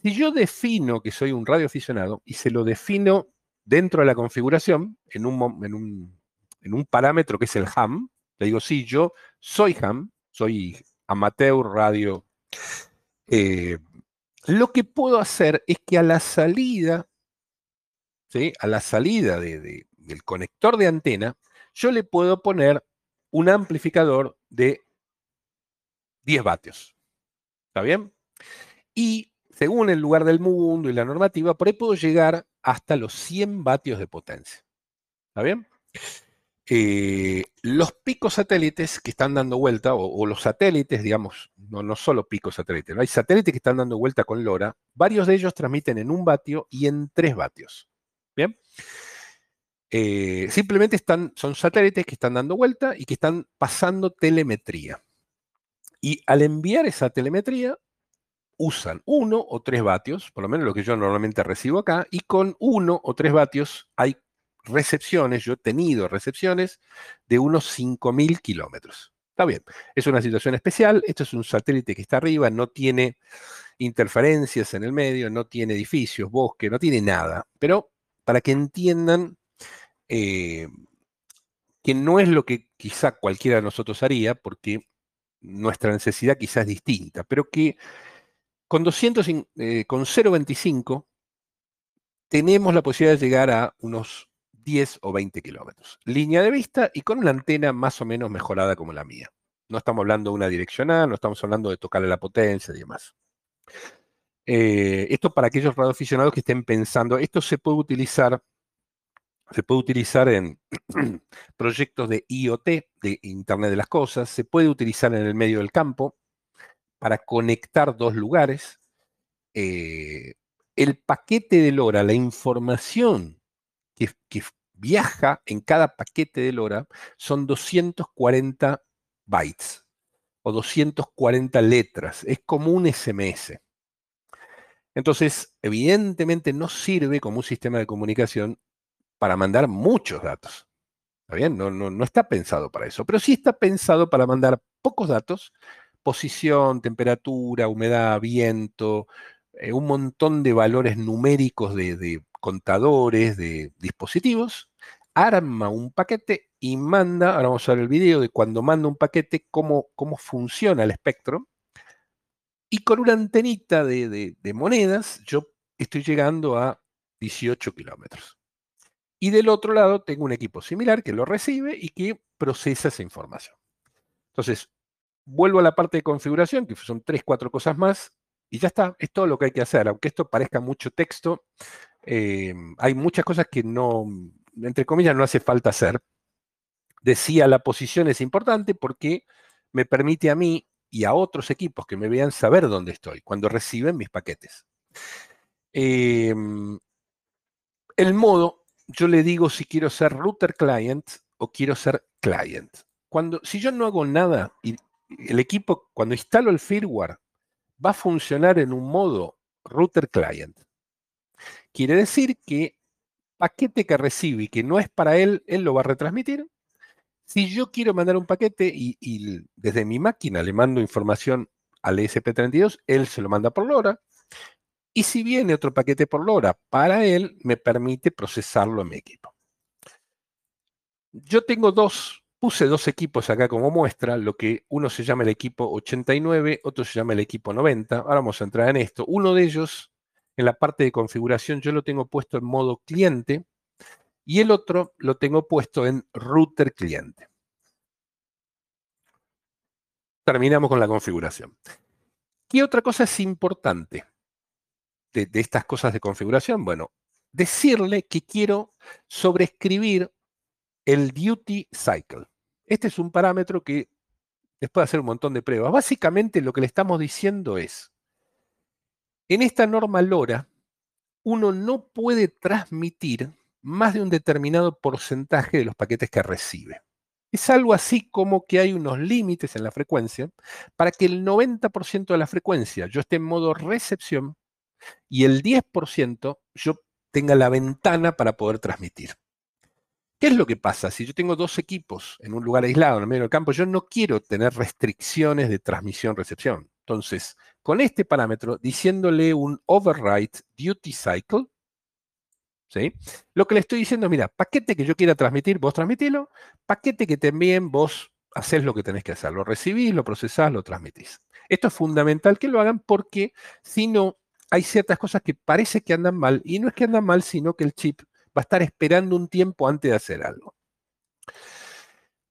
si yo defino que soy un radioaficionado y se lo defino dentro de la configuración, en un, parámetro que es el ham, le digo, sí, yo soy ham, soy amateur radio. Eh, lo que puedo hacer es que a la salida, ¿sí? a la salida del conector de antena, yo le puedo poner un amplificador de 10 vatios. ¿Está bien? Y según el lugar del mundo y la normativa, por ahí puedo llegar hasta los 100 vatios de potencia. ¿Está bien? Eh, los picos satélites que están dando vuelta, o, los satélites, digamos, no, no solo picos satélites, hay satélites que están dando vuelta con LoRa, varios de ellos transmiten en un vatio y en tres vatios. ¿Bien? Eh, simplemente están, son satélites que están dando vuelta y que están pasando telemetría. Y al enviar esa telemetría, usan uno o tres vatios, por lo menos lo que yo normalmente recibo acá, y con uno o tres vatios hay recepciones, yo he tenido recepciones de unos 5.000 kilómetros. Está bien, es una situación especial, esto es un satélite que está arriba, no tiene interferencias en el medio, no tiene edificios, bosque, no tiene nada, pero para que entiendan eh, que no es lo que quizá cualquiera de nosotros haría, porque nuestra necesidad quizás es distinta, pero que con, 200, eh, con 0,25 tenemos la posibilidad de llegar a unos 10 o 20 kilómetros. Línea de vista y con una antena más o menos mejorada como la mía. No estamos hablando de una direccional, no estamos hablando de tocarle la potencia y demás. Eh, esto para aquellos radioaficionados que estén pensando, esto se puede utilizar se puede utilizar en proyectos de IoT, de Internet de las Cosas, se puede utilizar en el medio del campo para conectar dos lugares. Eh, el paquete de LoRa, la información que, viaja en cada paquete de LoRa son 240 bytes o 240 letras. Es como un SMS. Entonces, evidentemente no sirve como un sistema de comunicación para mandar muchos datos. ¿Está bien? No, no, está pensado para eso, pero sí está pensado para mandar pocos datos, posición, temperatura, humedad, viento, eh, un montón de valores numéricos de, contadores, de dispositivos, arma un paquete y manda, ahora vamos a ver el video de cuando manda un paquete, cómo, cómo funciona el espectro, y con una antenita de, de monedas yo estoy llegando a 18 kilómetros. Y del otro lado tengo un equipo similar que lo recibe y que procesa esa información. Entonces, vuelvo a la parte de configuración, que son tres, cuatro cosas más, y ya está, es todo lo que hay que hacer. Aunque esto parezca mucho texto, eh, hay muchas cosas que no, entre comillas, no hace falta hacer. Decía, la posición es importante porque me permite a mí y a otros equipos que me vean saber dónde estoy cuando reciben mis paquetes. Em, el modo yo le digo si quiero ser router client o quiero ser client. Cuando, si yo no hago nada y el equipo, cuando instalo el firmware, va a funcionar en un modo router client. Quiere decir que paquete que recibe y que no es para él, él lo va a retransmitir. Si yo quiero mandar un paquete y, desde mi máquina le mando información al ESP32, él se lo manda por LoRa. Y si viene otro paquete por LoRa para él, me permite procesarlo en mi equipo. Yo tengo dos puse dos equipos acá como muestra, lo que uno se llama el equipo 89, otro se llama el equipo 90. Ahora vamos a entrar en esto. Uno de ellos, en la parte de configuración, yo lo tengo puesto en modo cliente y el otro lo tengo puesto en router cliente. Terminamos con la configuración. ¿Qué otra cosa es importante de, estas cosas de configuración? Bueno, decirle que quiero sobreescribir el duty cycle. Este es un parámetro que después de hacer un montón de pruebas. Básicamente lo que le estamos diciendo es, en esta norma LoRa, uno no puede transmitir más de un determinado porcentaje de los paquetes que recibe. Es algo así como que hay unos límites en la frecuencia para que el 90% de la frecuencia yo esté en modo recepción y el 10% yo tenga la ventana para poder transmitir. ¿Qué es lo que pasa? Si yo tengo dos equipos en un lugar aislado, en el medio del campo, yo no quiero tener restricciones de transmisión-recepción. Entonces, con este parámetro, diciéndole un override duty cycle, ¿sí? lo que le estoy diciendo, mira, paquete que yo quiera transmitir, vos transmitilo, paquete que envíen, vos haces lo que tenés que hacer, lo recibís, lo procesás, lo transmitís. Esto es fundamental que lo hagan porque si no, hay ciertas cosas que parece que andan mal, y no es que andan mal, sino que el chip va a estar esperando un tiempo antes de hacer algo.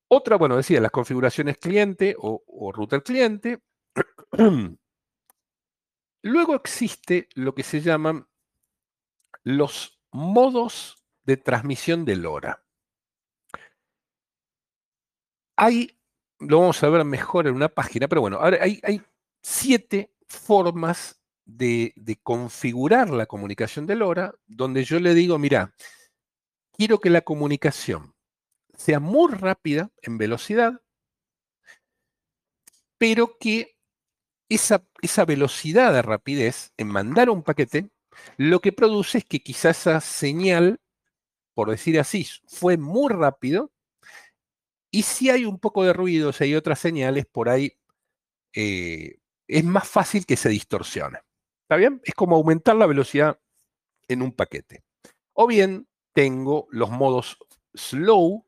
Otra, bueno, decía, las configuraciones cliente o, router cliente. Luego existe lo que se llaman los modos de transmisión de LoRa. Hay, lo vamos a ver mejor en una página, pero bueno, hay siete formas de, configurar la comunicación de LoRa, donde yo le digo, mira, quiero que la comunicación sea muy rápida en velocidad, pero que esa, esa velocidad de rapidez en mandar un paquete, lo que produce es que quizás esa señal, por decir así, fue muy rápido, y si hay un poco de ruido, si hay otras señales, por ahí eh, es más fácil que se distorsione. ¿Está bien? Es como aumentar la velocidad en un paquete. O bien tengo los modos slow,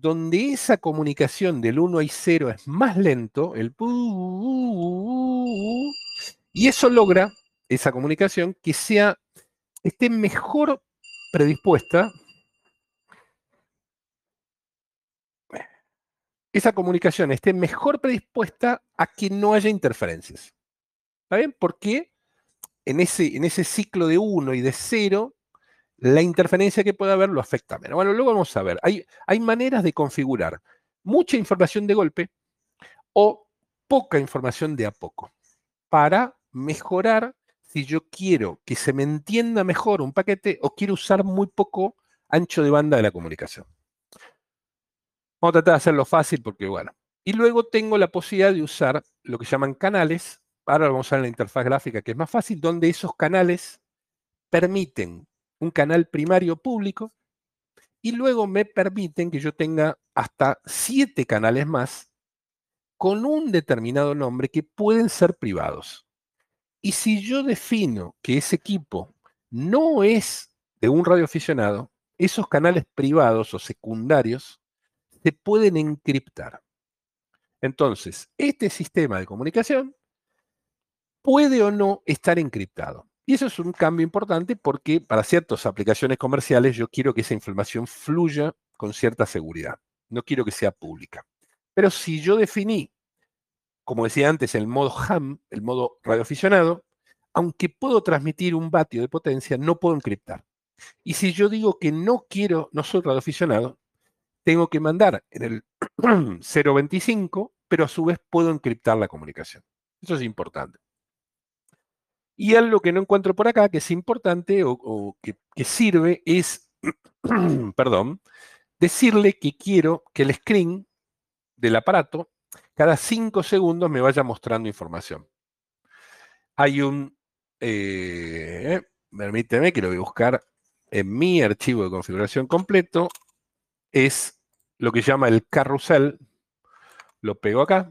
donde esa comunicación del 1 y 0 es más lento, el y eso logra esa comunicación que sea esté mejor predispuesta esa comunicación esté mejor predispuesta a que no haya interferencias. ¿Está bien? ¿Por qué? en ese, en ese ciclo de 1 y de 0, la interferencia que pueda haber lo afecta menos. Bueno, luego vamos a ver. Hay, hay maneras de configurar mucha información de golpe o poca información de a poco para mejorar si yo quiero que se me entienda mejor un paquete o quiero usar muy poco ancho de banda de la comunicación. Vamos a tratar de hacerlo fácil porque, bueno. Y luego tengo la posibilidad de usar lo que llaman canales ahora vamos a ver la interfaz gráfica que es más fácil, donde esos canales permiten un canal primario público y luego me permiten que yo tenga hasta siete canales más con un determinado nombre que pueden ser privados. Y si yo defino que ese equipo no es de un radioaficionado, esos canales privados o secundarios se pueden encriptar. Entonces, este sistema de comunicación puede o no estar encriptado. Y eso es un cambio importante porque para ciertas aplicaciones comerciales yo quiero que esa información fluya con cierta seguridad. No quiero que sea pública. Pero si yo definí, como decía antes, el modo ham, el modo radioaficionado, aunque puedo transmitir un vatio de potencia, no puedo encriptar. Y si yo digo que no quiero, no soy radioaficionado, tengo que mandar en el 0.25, pero a su vez puedo encriptar la comunicación. Eso es importante. Y algo que no encuentro por acá, que es importante o, que, sirve, es, perdón, decirle que quiero que el screen del aparato cada cinco segundos me vaya mostrando información. Hay un, eh, permíteme que lo voy a buscar en mi archivo de configuración completo, es lo que llama el carrusel, lo pego acá,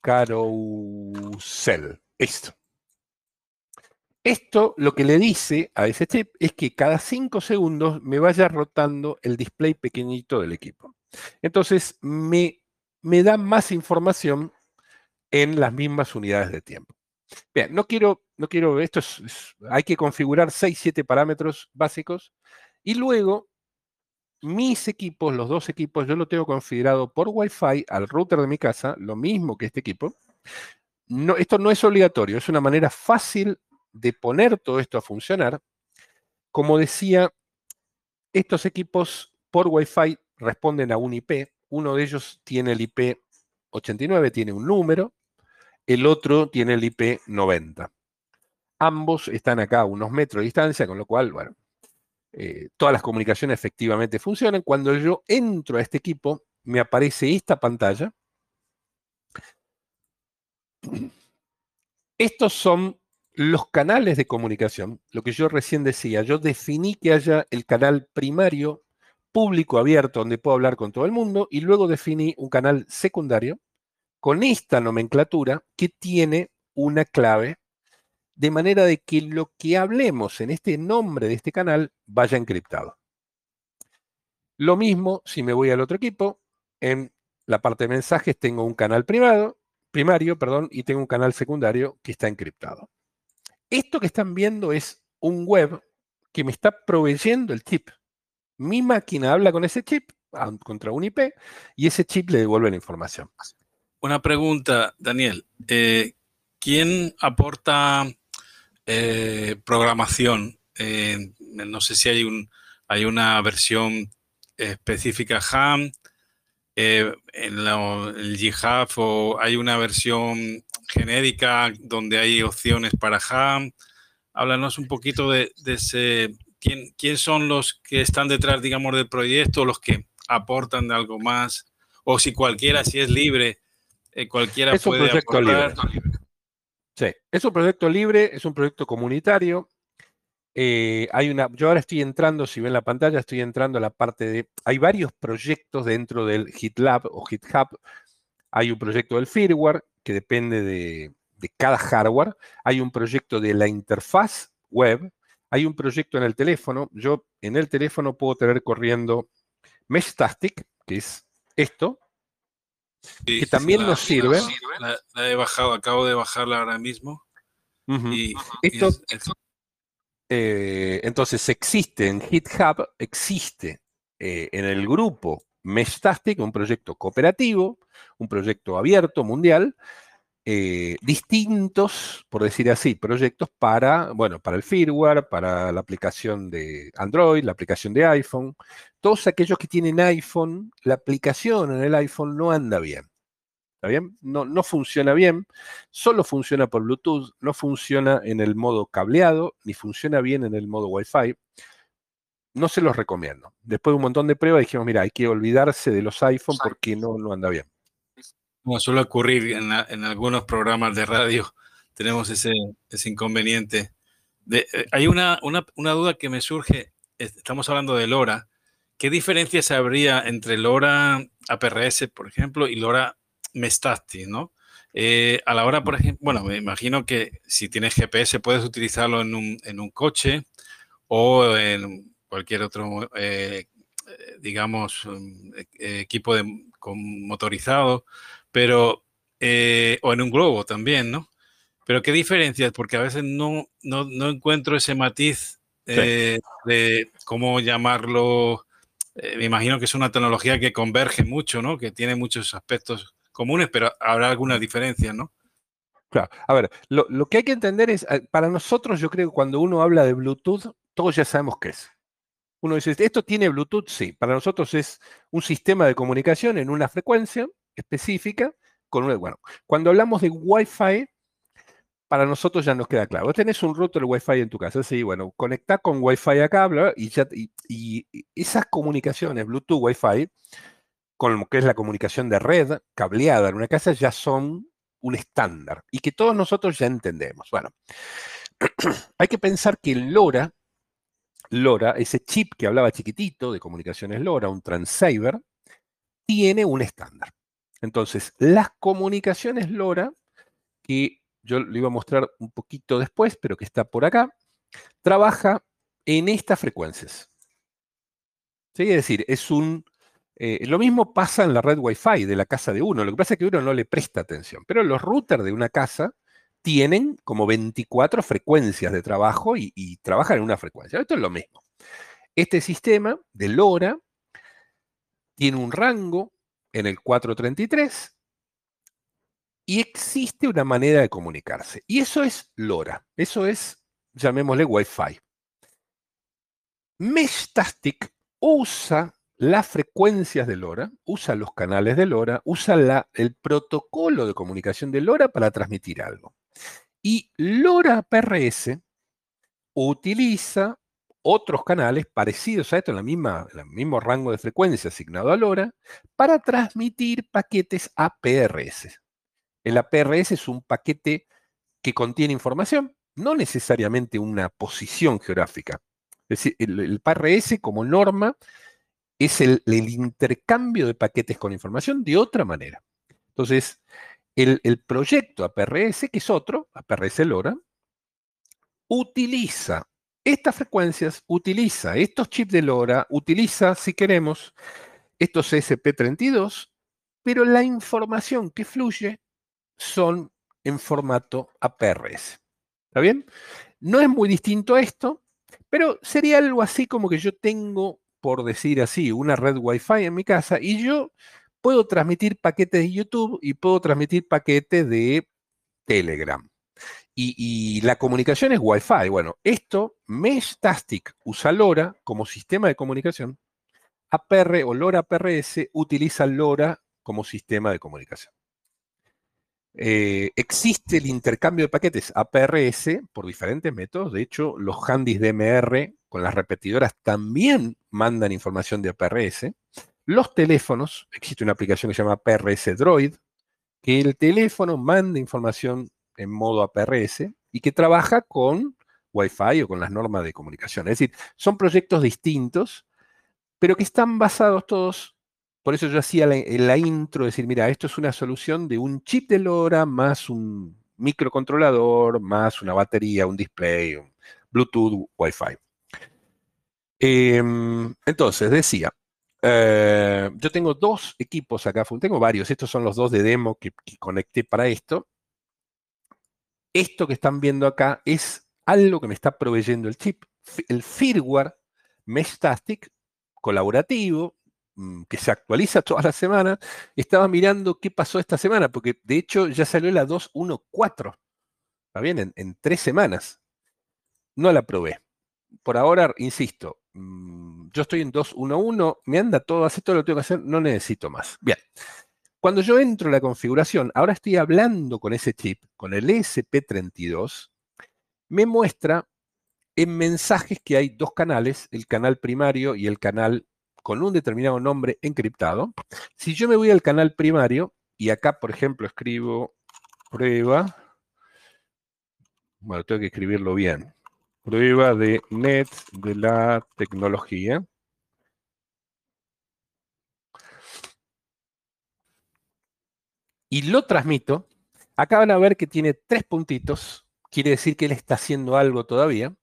Carousel. Esto. Esto lo que le dice a ese chip es que cada 5 segundos me vaya rotando el display pequeñito del equipo. Entonces me, me da más información en las mismas unidades de tiempo. Bien, no quiero, no quiero, esto es, hay que configurar 6, 7 parámetros básicos y luego mis equipos, los dos equipos, yo lo tengo configurado por Wi-Fi al router de mi casa, lo mismo que este equipo. No, esto no es obligatorio, es una manera fácil de poner todo esto a funcionar. Como decía, estos equipos por Wi-Fi responden a un IP. Uno de ellos tiene el IP 89, tiene un número. El otro tiene el IP 90. Ambos están acá a unos metros de distancia, con lo cual, bueno, eh, todas las comunicaciones efectivamente funcionan. Cuando yo entro a este equipo, me aparece esta pantalla. Estos son los canales de comunicación, lo que yo recién decía, yo definí que haya el canal primario público abierto donde puedo hablar con todo el mundo y luego definí un canal secundario con esta nomenclatura que tiene una clave de manera de que lo que hablemos en este nombre de este canal vaya encriptado. Lo mismo si me voy al otro equipo, en la parte de mensajes tengo un canal privado, primario perdón, y tengo un canal secundario que está encriptado. Esto que están viendo es un web que me está proveyendo el chip. Mi máquina habla con ese chip contra un IP y ese chip le devuelve la información. Una pregunta, Daniel. Eh, ¿Quién aporta eh, programación? Eh, no sé si hay, un, hay una versión específica HAM, en el GitHub o hay una versión genérica donde hay opciones para HAM. Háblanos un poquito de, ese, ¿quién, quién son los que están detrás, digamos, del proyecto, los que aportan de algo más, o si cualquiera, si es libre, eh, cualquiera es puede Libre. Sí, es un proyecto libre, es un proyecto comunitario. Eh, hay una, yo ahora estoy entrando, si ven la pantalla, estoy entrando a la parte de, hay varios proyectos dentro del GitLab o GitHub. Hay un proyecto del firmware que depende de, de cada hardware. Hay un proyecto de la interfaz web. Hay un proyecto en el teléfono. Yo en el teléfono puedo tener corriendo Meshtastic, que es esto, que también nos sirve. La, he bajado, acabo de bajarla ahora mismo. y, esto, eh, entonces existe en GitHub, existe eh, en el grupo Meshtastic, un proyecto cooperativo, un proyecto abierto, mundial, eh, distintos, por decir así, proyectos para, bueno, para el firmware, para la aplicación de Android, la aplicación de iPhone. Todos aquellos que tienen iPhone, la aplicación en el iPhone no anda bien. ¿Está bien? No, no funciona bien, solo funciona por Bluetooth, no funciona en el modo cableado, ni funciona bien en el modo Wi-Fi. No se los recomiendo. Después de un montón de pruebas dijimos, mira, hay que olvidarse de los iPhone porque no, no anda bien. Como suele ocurrir en, algunos programas de radio, tenemos ese, inconveniente. De, eh, hay una, duda que me surge, estamos hablando de LoRa. ¿Qué diferencias habría entre LoRa APRS, por ejemplo, y LoRa Mestasti, no? Eh, a la hora, por ejemplo, bueno, me imagino que si tienes GPS puedes utilizarlo en un, coche o en cualquier otro, eh, digamos, equipo de, motorizado pero, eh, o en un globo también, ¿no? Pero qué diferencias, porque a veces no, no, encuentro ese matiz eh, de cómo llamarlo. Eh, me imagino que es una tecnología que converge mucho, ¿no? Que tiene muchos aspectos comunes, pero habrá algunas diferencias, ¿no? Claro. A ver, lo, lo, que hay que entender es, para nosotros, yo creo que cuando uno habla de Bluetooth, todos ya sabemos qué es. Uno dice, ¿esto tiene Bluetooth? Sí. Para nosotros es un sistema de comunicación en una frecuencia específica con bueno, cuando hablamos de Wi-Fi, para nosotros ya nos queda claro. Vos tenés un router Wi-Fi en tu casa, sí, bueno, conectá con Wi-Fi acá, bla, y, ya, y, esas comunicaciones, Bluetooth, Wi-Fi, con lo que es la comunicación de red cableada en una casa, ya son un estándar y que todos nosotros ya entendemos. Bueno, hay que pensar que LoRa, LoRa, ese chip que hablaba chiquitito de comunicaciones LoRa, un transceiver, tiene un estándar. Entonces, las comunicaciones LoRa que yo lo iba a mostrar un poquito después, pero que está por acá, trabaja en estas frecuencias. Es decir, es un... Eh, lo mismo pasa en la red Wi-Fi de la casa de uno. Lo que pasa es que uno no le presta atención. Pero los routers de una casa tienen como 24 frecuencias de trabajo y, y trabajan en una frecuencia. Esto es lo mismo. Este sistema de LoRa tiene un rango en el 433 y existe una manera de comunicarse. Y eso es LoRa. Eso es, llamémosle Wi-Fi. Meshtastic usa las frecuencias de LoRa, usa los canales de LoRa, usa el protocolo de comunicación de LoRa para transmitir algo. Y LoRa PRS utiliza otros canales parecidos a esto, en, la misma, el mismo rango de frecuencia asignado a LoRa, para transmitir paquetes APRS. El APRS es un paquete que contiene información, no necesariamente una posición geográfica. Es decir, el, PRS como norma es el, intercambio de paquetes con información de otra manera. Entonces, el, el proyecto APRS, que es otro, APRS LoRa, utiliza estas frecuencias, utiliza estos chips de LoRa, utiliza, si queremos, estos SP32, pero la información que fluye son en formato APRS. ¿Está bien? No es muy distinto a esto, pero sería algo así como que yo tengo, por decir así, una red Wi-Fi en mi casa y yo puedo transmitir paquetes de YouTube y puedo transmitir paquetes de Telegram. Y, la comunicación es Wi-Fi. Bueno, esto, Meshtastic usa LoRa como sistema de comunicación. APR o LoRa PRS utiliza LoRa como sistema de comunicación. Eh, existe el intercambio de paquetes APRS por diferentes métodos. De hecho, los handys DMR con las repetidoras también mandan información de APRS. Los teléfonos, existe una aplicación que se llama APRS Droid, que el teléfono manda información en modo APRS y que trabaja con Wi-Fi o con las normas de comunicación. Es decir, son proyectos distintos, pero que están basados todos, por eso yo hacía la, la intro, decir, mira, esto es una solución de un chip de LoRa más un microcontrolador, más una batería, un display, un Bluetooth, Wi-Fi. Em, entonces, decía, eh, yo tengo dos equipos acá, tengo varios, estos son los dos de demo que conecté para esto, esto que están viendo acá es algo que me está proveyendo el chip. El firmware Meshtastic colaborativo, mm, que se actualiza toda la semana, estaba mirando qué pasó esta semana, porque de hecho ya salió la 2.1.4, ¿está bien? En, tres semanas. No la probé. Por ahora, insisto, mm, yo estoy en 2.1.1, me anda todo, hace todo lo que tengo que hacer, no necesito más. Bien. Cuando yo entro en la configuración, ahora estoy hablando con ese chip, con el ESP32, me muestra en mensajes que hay dos canales, el canal primario y el canal con un determinado nombre encriptado. Si yo me voy al canal primario, y acá, por ejemplo, escribo prueba, bueno, tengo que escribirlo bien, prueba de net de la tecnología, y lo transmito, acá van a ver que tiene tres puntitos, quiere decir que él está haciendo algo todavía.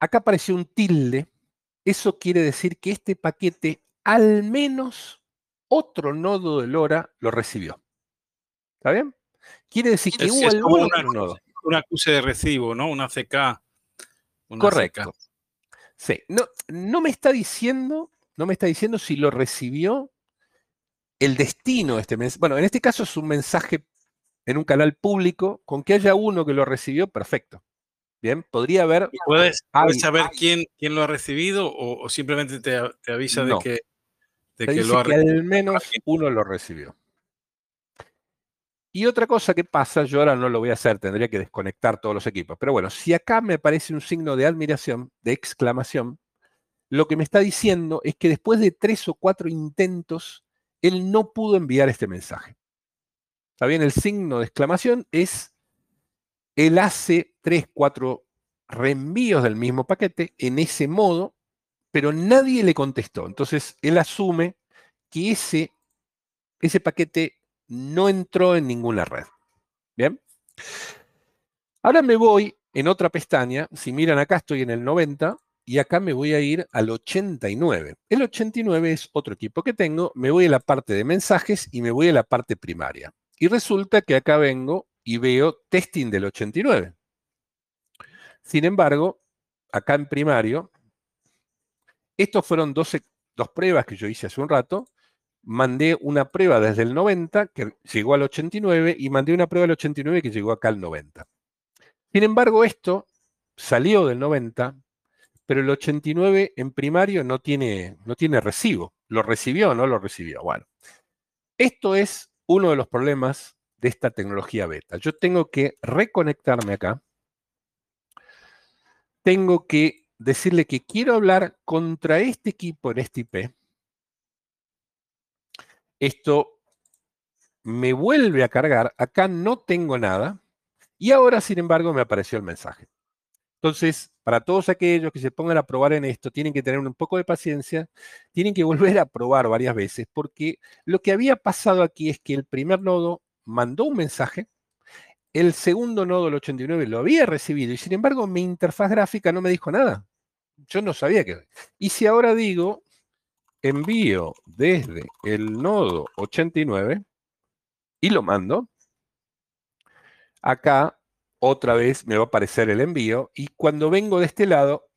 Acá apareció un tilde, eso quiere decir que este paquete, al menos otro nodo de LoRa lo recibió. ¿Está bien? Quiere decir que hubo algún nodo. Un acuse de recibo, ¿no? Una CK. Correcto. Sí. No, no me está diciendo, no me está diciendo si lo recibió el destino de este mensaje. Bueno, en este caso es un mensaje en un canal público, con que haya uno que lo recibió, perfecto. Bien, podría haber. ¿Puedes, saber quién, quién lo ha recibido o, simplemente te, avisa de que, lo ha que al menos uno lo recibió. Y otra cosa que pasa, yo ahora no lo voy a hacer, tendría que desconectar todos los equipos. Pero bueno, si acá me aparece un signo de admiración, de exclamación, lo que me está diciendo es que después de tres o cuatro intentos él no pudo enviar este mensaje. ¿Está bien? El signo de exclamación es, él hace tres, cuatro reenvíos del mismo paquete en ese modo, pero nadie le contestó. Entonces, él asume que ese, ese paquete no entró en ninguna red. ¿Bien? Ahora me voy en otra pestaña, si miran acá estoy en el 90 y acá me voy a ir al 89. El 89 es otro equipo que tengo, me voy a la parte de mensajes y me voy a la parte primaria. Y resulta que acá vengo y veo testing del 89. Sin embargo, acá en primario, estos fueron dos pruebas que yo hice hace un rato. Mandé una prueba desde el 90 que llegó al 89 y mandé una prueba del 89 que llegó acá al 90. Sin embargo, esto salió del 90, pero el 89 en primario no tiene, no tiene recibo. ¿Lo recibió o no lo recibió? Bueno, esto es uno de los problemas de esta tecnología beta. Yo tengo que reconectarme acá. Tengo que decirle que quiero hablar contra este equipo en este IP. Esto me vuelve a cargar. Acá no tengo nada. Y ahora, sin embargo, me apareció el mensaje. Entonces, para todos aquellos que se pongan a probar en esto, tienen que tener un poco de paciencia, tienen que volver a probar varias veces, porque lo que había pasado aquí es que el primer nodo mandó un mensaje, el segundo nodo, el 89, lo había recibido y sin embargo mi interfaz gráfica no me dijo nada. Yo no sabía qué. Y si ahora digo envío desde el nodo 89 y lo mando, acá otra vez me va a aparecer el envío y cuando vengo de este lado,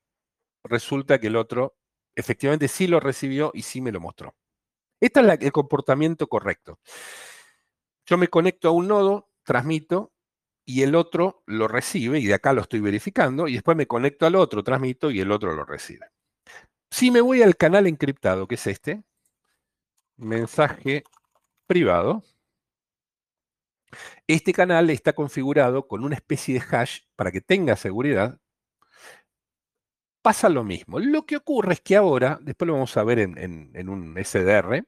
resulta que el otro efectivamente sí lo recibió y sí me lo mostró. Este es el comportamiento correcto. Yo me conecto a un nodo, transmito, y el otro lo recibe, y de acá lo estoy verificando, y después me conecto al otro, transmito, y el otro lo recibe. Si me voy al canal encriptado, que es este, mensaje privado, este canal está configurado con una especie de hash para que tenga seguridad. Pasa lo mismo. Lo que ocurre es que ahora, después lo vamos a ver en, un SDR,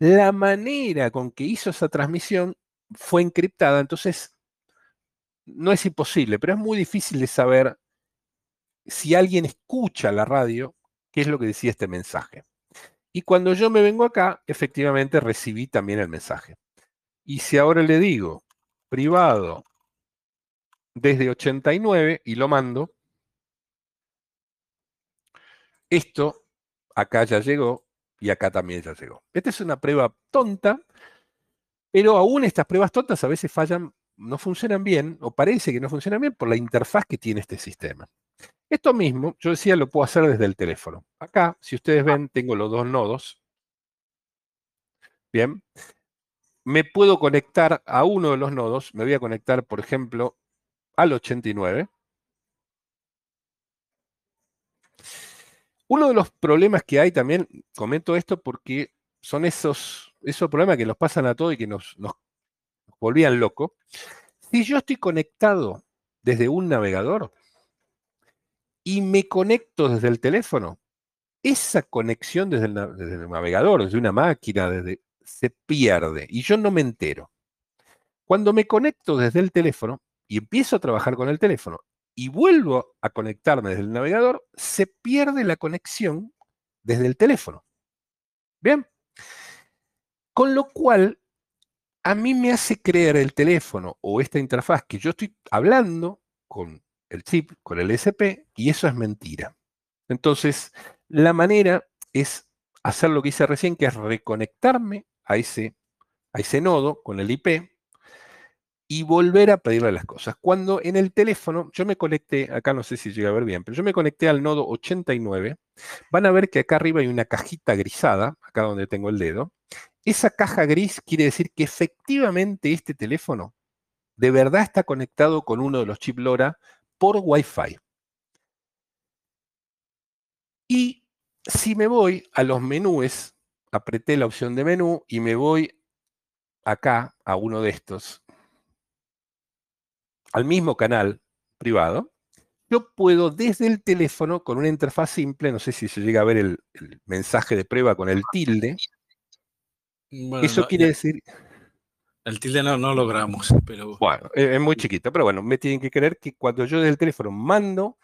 la manera con que hizo esa transmisión fue encriptada, entonces no es imposible, pero es muy difícil de saber si alguien escucha la radio, qué es lo que decía este mensaje. Y cuando yo me vengo acá, efectivamente recibí también el mensaje. Y si ahora le digo privado desde 89 y lo mando, esto acá ya llegó y acá también ya llegó. Esta es una prueba tonta, pero aún estas pruebas tontas a veces fallan, no funcionan bien, o parece que no funcionan bien por la interfaz que tiene este sistema. Esto mismo, yo decía, lo puedo hacer desde el teléfono. Acá, si ustedes ven, tengo los dos nodos. Bien, me puedo conectar a uno de los nodos, me voy a conectar, por ejemplo, al 89. Uno de los problemas que hay también, comento esto porque son esos, esos problemas que nos pasan a todos y que nos, nos volvían locos. Si yo estoy conectado desde un navegador y me conecto desde el teléfono, esa conexión desde el, desde el navegador, desde una máquina, desde se pierde y yo no me entero. Cuando me conecto desde el teléfono y empiezo a trabajar con el teléfono y vuelvo a conectarme desde el navegador, se pierde la conexión desde el teléfono. Bien. Con lo cual, a mí me hace creer el teléfono o esta interfaz que yo estoy hablando con el chip, con el SP, y eso es mentira. Entonces, la manera es hacer lo que hice recién, que es reconectarme a ese, a ese nodo con el IP y volver a pedirle las cosas. Cuando en el teléfono, yo me conecté, acá no sé si llega a ver bien, pero yo me conecté al nodo 89, van a ver que acá arriba hay una cajita grisada, acá donde tengo el dedo. Esa caja gris quiere decir que efectivamente este teléfono de verdad está conectado con uno de los chips LoRa por Wi-Fi. Y si me voy a los menús apreté la opción de menú y me voy acá a uno de estos, al mismo canal privado, yo puedo desde el teléfono con una interfaz simple, no sé si se llega a ver el, mensaje de prueba con el tilde. Eso quiere decir... El tilde no, no logramos, pero... Bueno, es muy chiquito, pero bueno, me tienen que creer que cuando yo desde el teléfono mando,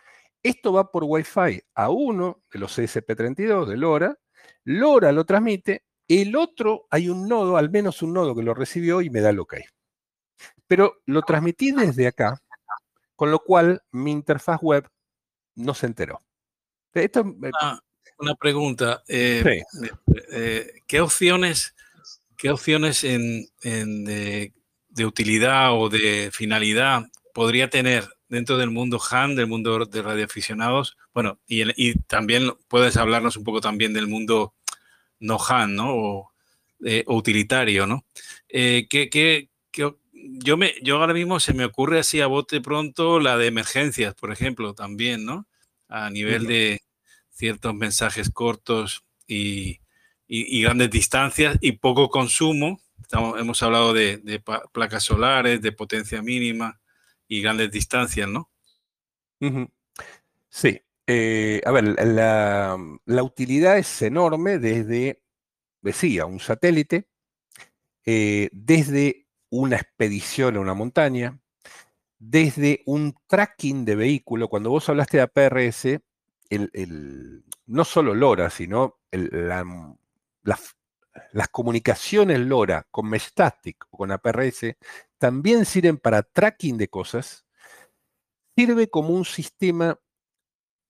esto va por Wi-Fi a uno de los CSP32 de LoRa, LoRa lo transmite, el otro hay un nodo, al menos un nodo que lo recibió y me da el OK. Pero lo transmití desde acá, con lo cual mi interfaz web no se enteró. Esto, ah, una pregunta. Eh, eh, ¿Qué opciones, qué opciones en, de, utilidad o de finalidad podría tener dentro del mundo HAN, del mundo de radioaficionados? Bueno, y, también puedes hablarnos un poco también del mundo no HAN, ¿no? O, eh, utilitario, ¿no? ¿qué, yo, me, yo ahora mismo se me ocurre así a bote pronto la de emergencias, por ejemplo, también, ¿no? A nivel de ciertos mensajes cortos y, grandes distancias y poco consumo. Estamos, hemos hablado de, placas solares, de potencia mínima y grandes distancias, ¿no? Sí. Eh, a ver, la, utilidad es enorme desde, decía, un satélite, eh, desde una expedición a una montaña, desde un tracking de vehículo. Cuando vos hablaste de APRS, no solo LoRa, sino las comunicaciones LoRa con Meshtastic o con APRS también sirven para tracking de cosas. Sirve como un sistema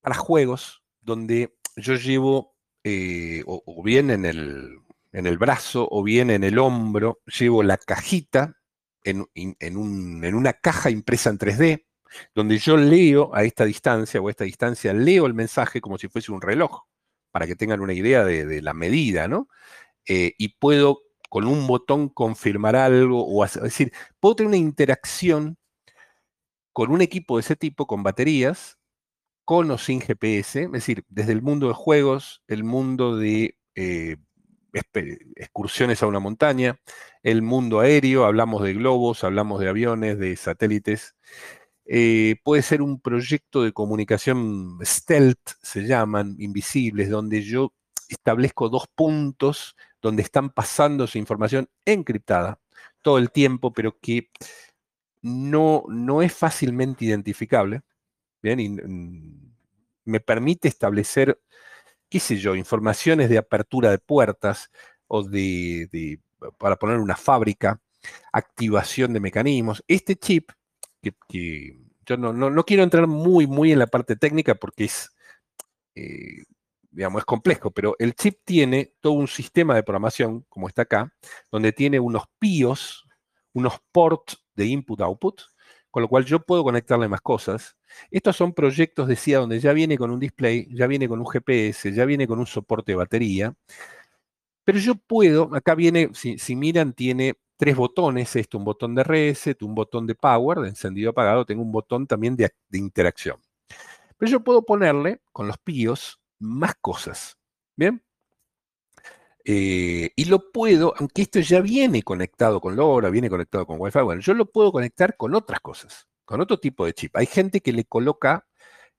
para juegos donde yo llevo eh, o, bien en el, en el brazo o bien en el hombro, llevo la cajita en, en, una caja impresa en 3D, donde yo leo a esta distancia o a esta distancia, leo el mensaje como si fuese un reloj, para que tengan una idea de, la medida, ¿no? Eh, y puedo con un botón confirmar algo, o es decir, puedo tener una interacción con un equipo de ese tipo, con baterías, con o sin GPS, es decir, desde el mundo de juegos, el mundo de eh, excursiones a una montaña, el mundo aéreo, hablamos de globos, hablamos de aviones, de satélites. Eh, puede ser un proyecto de comunicación stealth, se llaman, invisibles, donde yo establezco dos puntos donde están pasando su información encriptada todo el tiempo, pero que no, no es fácilmente identificable. Bien, y, me permite establecer qué sé yo, informaciones de apertura de puertas o de, para poner una fábrica, activación de mecanismos. Este chip, que, yo no, quiero entrar muy, muy en la parte técnica porque es, eh, digamos, es complejo, pero el chip tiene todo un sistema de programación, como está acá, donde tiene unos PIOs, unos ports de input-output, con lo cual yo puedo conectarle más cosas. Estos son proyectos, decía, donde ya viene con un display, ya viene con un GPS, ya viene con un soporte de batería. Pero yo puedo, acá viene, si, miran, tiene tres botones, esto, un botón de reset, un botón de power, de encendido apagado, tengo un botón también de, interacción. Pero yo puedo ponerle, con los PIOs, más cosas. ¿Bien? Eh, y lo puedo, aunque esto ya viene conectado con LoRa, viene conectado con Wi-Fi, bueno, yo lo puedo conectar con otras cosas, con otro tipo de chip. Hay gente que le coloca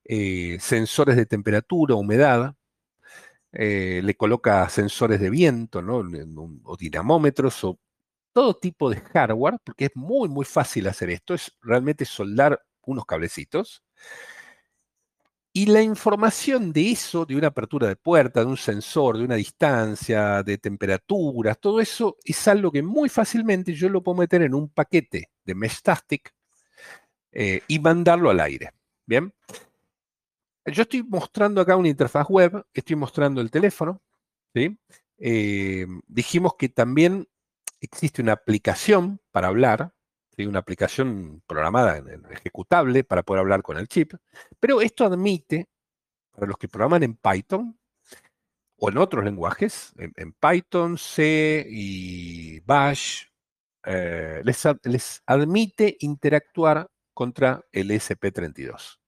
eh, sensores de temperatura, humedad, eh, le coloca sensores de viento, ¿no? o dinamómetros, o todo tipo de hardware, porque es muy, muy fácil hacer esto, es realmente soldar unos cablecitos. Y la información de eso, de una apertura de puerta, de un sensor, de una distancia, de temperaturas, todo eso es algo que muy fácilmente yo lo puedo meter en un paquete de Meshtastic eh, y mandarlo al aire. Bien. Yo estoy mostrando acá una interfaz web, estoy mostrando el teléfono. ¿sí? Eh, dijimos que también existe una aplicación para hablar, una aplicación programada, ejecutable para poder hablar con el chip, pero esto admite, para los que programan en Python o en otros lenguajes, en, Python, C y Bash, eh, les, admite interactuar contra el SP32.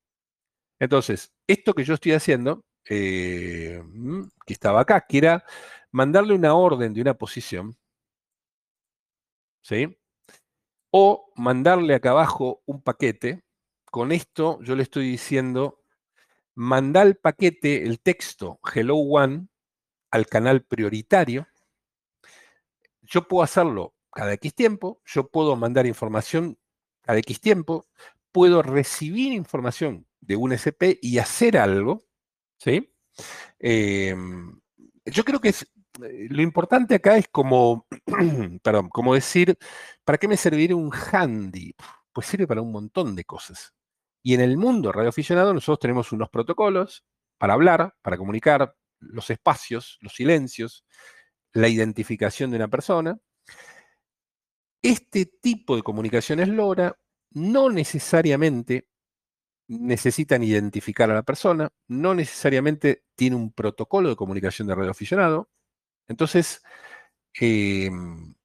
Entonces, esto que yo estoy haciendo, eh, mm, que estaba acá, que era mandarle una orden de una posición, ¿sí? O mandarle acá abajo un paquete. Con esto yo le estoy diciendo, manda el paquete, el texto Hello One al canal prioritario. Yo puedo hacerlo cada X tiempo, yo puedo mandar información cada X tiempo, puedo recibir información de un SP y hacer algo, ¿sí? Em, yo creo que es lo importante acá es como, perdón, como decir, ¿para qué me serviría un handy? Pues sirve para un montón de cosas. Y en el mundo radioaficionado nosotros tenemos unos protocolos para hablar, para comunicar, los espacios, los silencios, la identificación de una persona. Este tipo de comunicaciones LoRa no necesariamente necesitan identificar a la persona, no necesariamente tiene un protocolo de comunicación de radioaficionado. Entonces, em,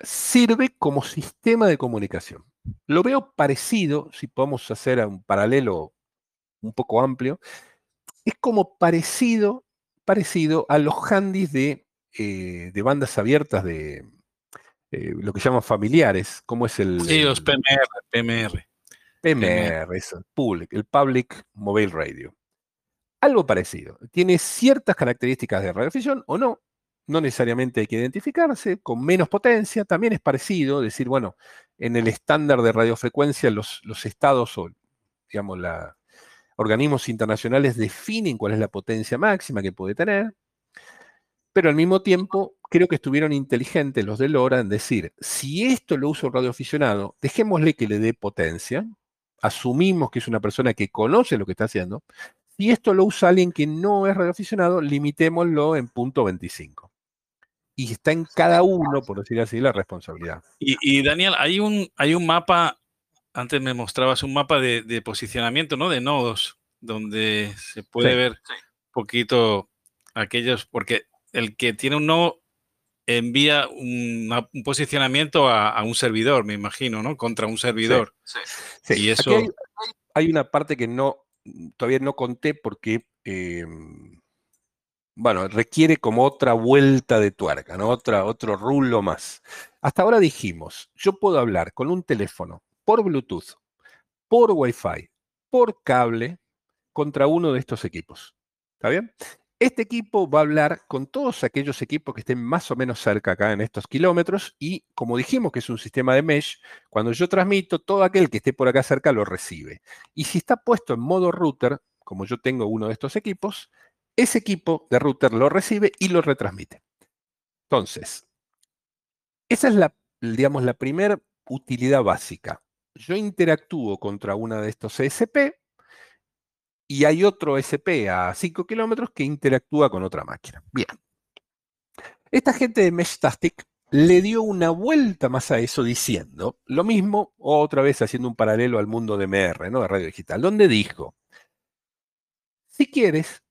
sirve como sistema de comunicación. Lo veo parecido, si podemos hacer un paralelo un poco amplio, es como parecido, parecido a los handys de, eh, de bandas abiertas de eh, lo que llaman familiares, como es el... Sí, los PMR, PMR. PMR, eso, public, el Public Mobile Radio. Algo parecido. Tiene ciertas características de radiodifusión o no. No necesariamente hay que identificarse, con menos potencia, también es parecido, decir, bueno, en el estándar de radiofrecuencia los, estados o, digamos, los organismos internacionales definen cuál es la potencia máxima que puede tener, pero al mismo tiempo creo que estuvieron inteligentes los de LoRa en decir, si esto lo uso radioaficionado, dejémosle que le dé potencia, asumimos que es una persona que conoce lo que está haciendo. Si esto lo usa alguien que no es radioaficionado, limitémoslo en punto 25. Y está en cada uno, por decir así, la responsabilidad. Y, Daniel, hay un, hay un mapa, antes me mostrabas un mapa de, posicionamiento, ¿no? De nodos, donde se puede ver un poquito aquellos, porque el que tiene un nodo envía un, posicionamiento a, un servidor, me imagino, ¿no? Contra un servidor. Sí, Y eso... hay, una parte que no, todavía no conté porque, em, bueno, requiere como otra vuelta de tuerca, ¿no? Otra, otro rulo más. Hasta ahora dijimos, yo puedo hablar con un teléfono por Bluetooth, por Wi-Fi, por cable, contra uno de estos equipos. ¿Está bien? Este equipo va a hablar con todos aquellos equipos que estén más o menos cerca acá en estos kilómetros y como dijimos que es un sistema de mesh, cuando yo transmito, todo aquel que esté por acá cerca lo recibe. Y si está puesto en modo router, como yo tengo uno de estos equipos, ese equipo de router lo recibe y lo retransmite. SP. esa es la, digamos, la primera utilidad básica. Yo interactúo contra una de estos ESP y hay otro SP a 5 kilómetros que interactúa con otra máquina. Bien. Esta gente de Meshtastic le dio una vuelta más a eso diciendo lo mismo, otra vez haciendo un paralelo al mundo de MR, de radio digital, donde dijo, si quieres,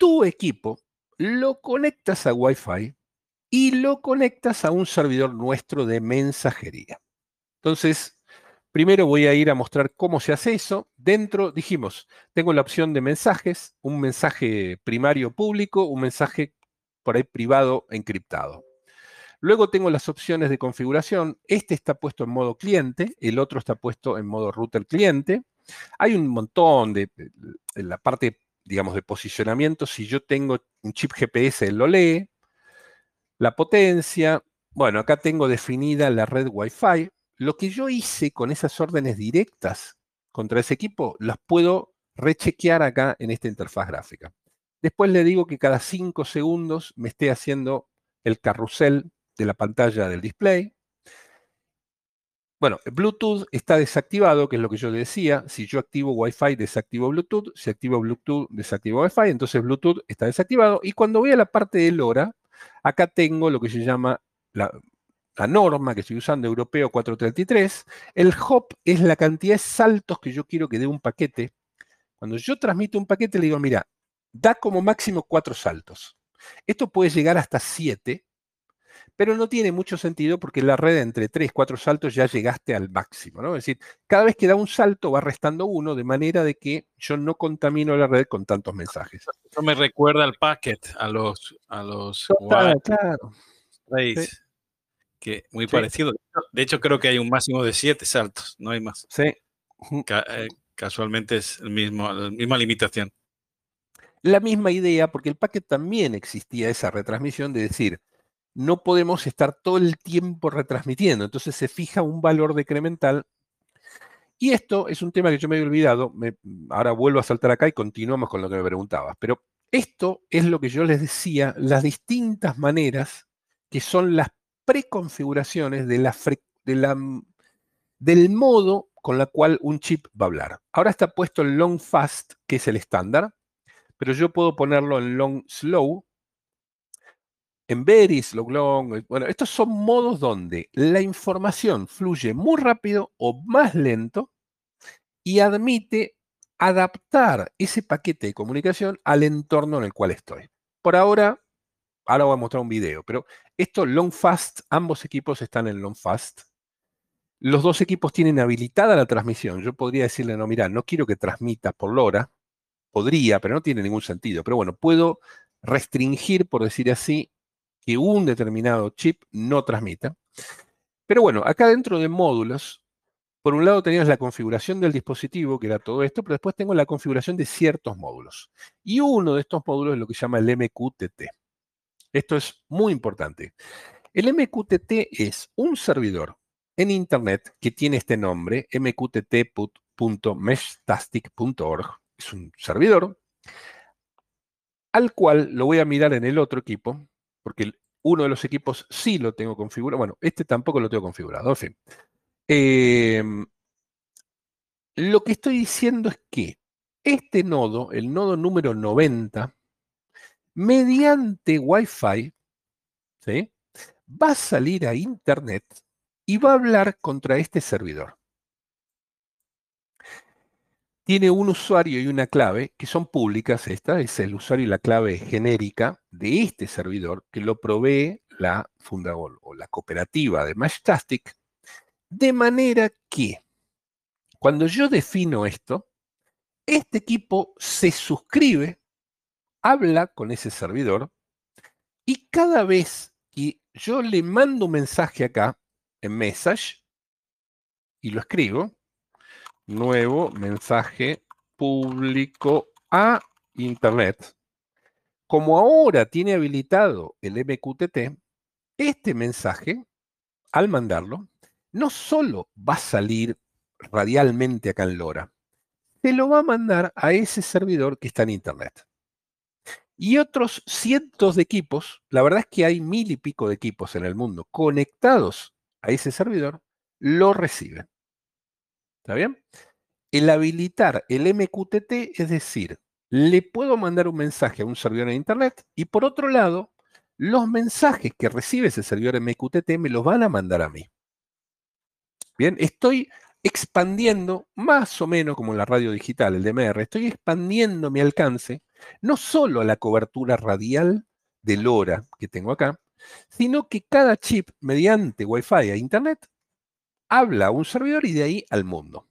tu equipo lo conectas a Wi-Fi y lo conectas a un servidor nuestro de mensajería. Entonces, Primero voy a ir a mostrar cómo se hace eso. Dentro, dijimos, tengo la opción de mensajes, un mensaje primario público, un mensaje por ahí privado encriptado. Luego tengo las opciones de configuración. Este está puesto en modo cliente, el otro está puesto en modo router cliente. Hay un montón de, en la parte, digamos, de posicionamiento. Si yo tengo un chip GPS, él lo lee. La potencia. Bueno, acá tengo definida la red Wi-Fi. Lo que yo hice con esas órdenes directas contra ese equipo, las puedo rechequear acá en esta interfaz gráfica. Después le digo que cada 5 segundos me esté haciendo el carrusel de la pantalla del display. Bueno, Bluetooth está desactivado, que es lo que yo le decía. Si yo activo Wi-Fi, desactivo Bluetooth. Si activo Bluetooth, desactivo Wi-Fi. Entonces Bluetooth está desactivado. Y cuando voy a la parte de LoRa, acá tengo lo que se llama la, la norma que estoy usando, europeo 433, el hop es la cantidad de saltos que yo quiero que dé un paquete. Cuando yo transmito un paquete, le digo, mira, da como máximo cuatro saltos. Esto puede llegar hasta siete, pero no tiene mucho sentido porque la red entre tres, cuatro saltos ya llegaste al máximo, ¿no? Es decir, cada vez que da un salto va restando uno, de manera de que yo no contamino la red con tantos mensajes. Eso me recuerda al packet, a los... A los claro que muy parecido. De hecho, creo que hay un máximo de siete saltos, no hay más. Sí. Eh, casualmente es el mismo, la misma limitación. La misma idea, porque el paquete también existía esa retransmisión de decir, no podemos estar todo el tiempo retransmitiendo, entonces se fija un valor decremental. Y esto es un tema que yo me había olvidado, ahora vuelvo a saltar acá y continuamos con lo que me preguntabas, pero esto es lo que yo les decía, las distintas maneras que son las preconfiguraciones de la, de la, del modo con la cual un chip va a hablar. Ahora está puesto en long fast, que es el estándar, pero yo puedo ponerlo en long slow, en very slow long. Bueno, estos son modos donde la información fluye muy rápido o más lento y admite adaptar ese paquete de comunicación al entorno en el cual estoy. Por ahora, ahora voy a mostrar un video, pero esto long fast, ambos equipos están en long fast. Los dos equipos tienen habilitada la transmisión. Yo podría decirle, no, mira, no quiero que transmita por LoRa. Podría, pero no tiene ningún sentido. Pero bueno, puedo restringir, por decir así, que un determinado chip no transmita. Pero bueno, acá dentro de módulos por un lado tenías la configuración del dispositivo, que era todo esto, pero después tengo la configuración de ciertos módulos. Y uno de estos módulos es lo que se llama el MQTT. Esto es muy importante. El MQTT es un servidor en Internet que tiene este nombre, mqtt.meshtastic.org. Es un servidor al cual lo voy a mirar en el otro equipo, porque uno de los equipos sí lo tengo configurado. Bueno, este tampoco lo tengo configurado. En fin, Em, lo que estoy diciendo es que este nodo, el nodo número 90, mediante Wi-Fi, va a salir a Internet y va a hablar contra este servidor. Tiene un usuario y una clave que son públicas. Esta es el usuario y la clave genérica de este servidor que lo provee la fundadora o la cooperativa de Mashtastic de manera que cuando yo defino esto, este equipo se suscribe, habla con ese servidor y cada vez que yo le mando un mensaje acá en message y lo escribo, nuevo mensaje público a Internet, como ahora tiene habilitado el MQTT, este mensaje, al mandarlo, no solo va a salir radialmente acá en LoRa, se lo va a mandar a ese servidor que está en Internet. Y otros cientos de equipos, la verdad es que hay mil y pico de equipos en el mundo conectados a ese servidor, lo reciben. ¿Está bien? El habilitar el MQTT, es decir, le puedo mandar un mensaje a un servidor en Internet y por otro lado, los mensajes que recibe ese servidor MQTT me los van a mandar a mí. Bien, estoy expandiendo más o menos como la radio digital, el DMR, estoy expandiendo mi alcance no solo a la cobertura radial de LoRa que tengo acá, sino que cada chip mediante Wi-Fi a Internet habla un servidor y de ahí al mundo.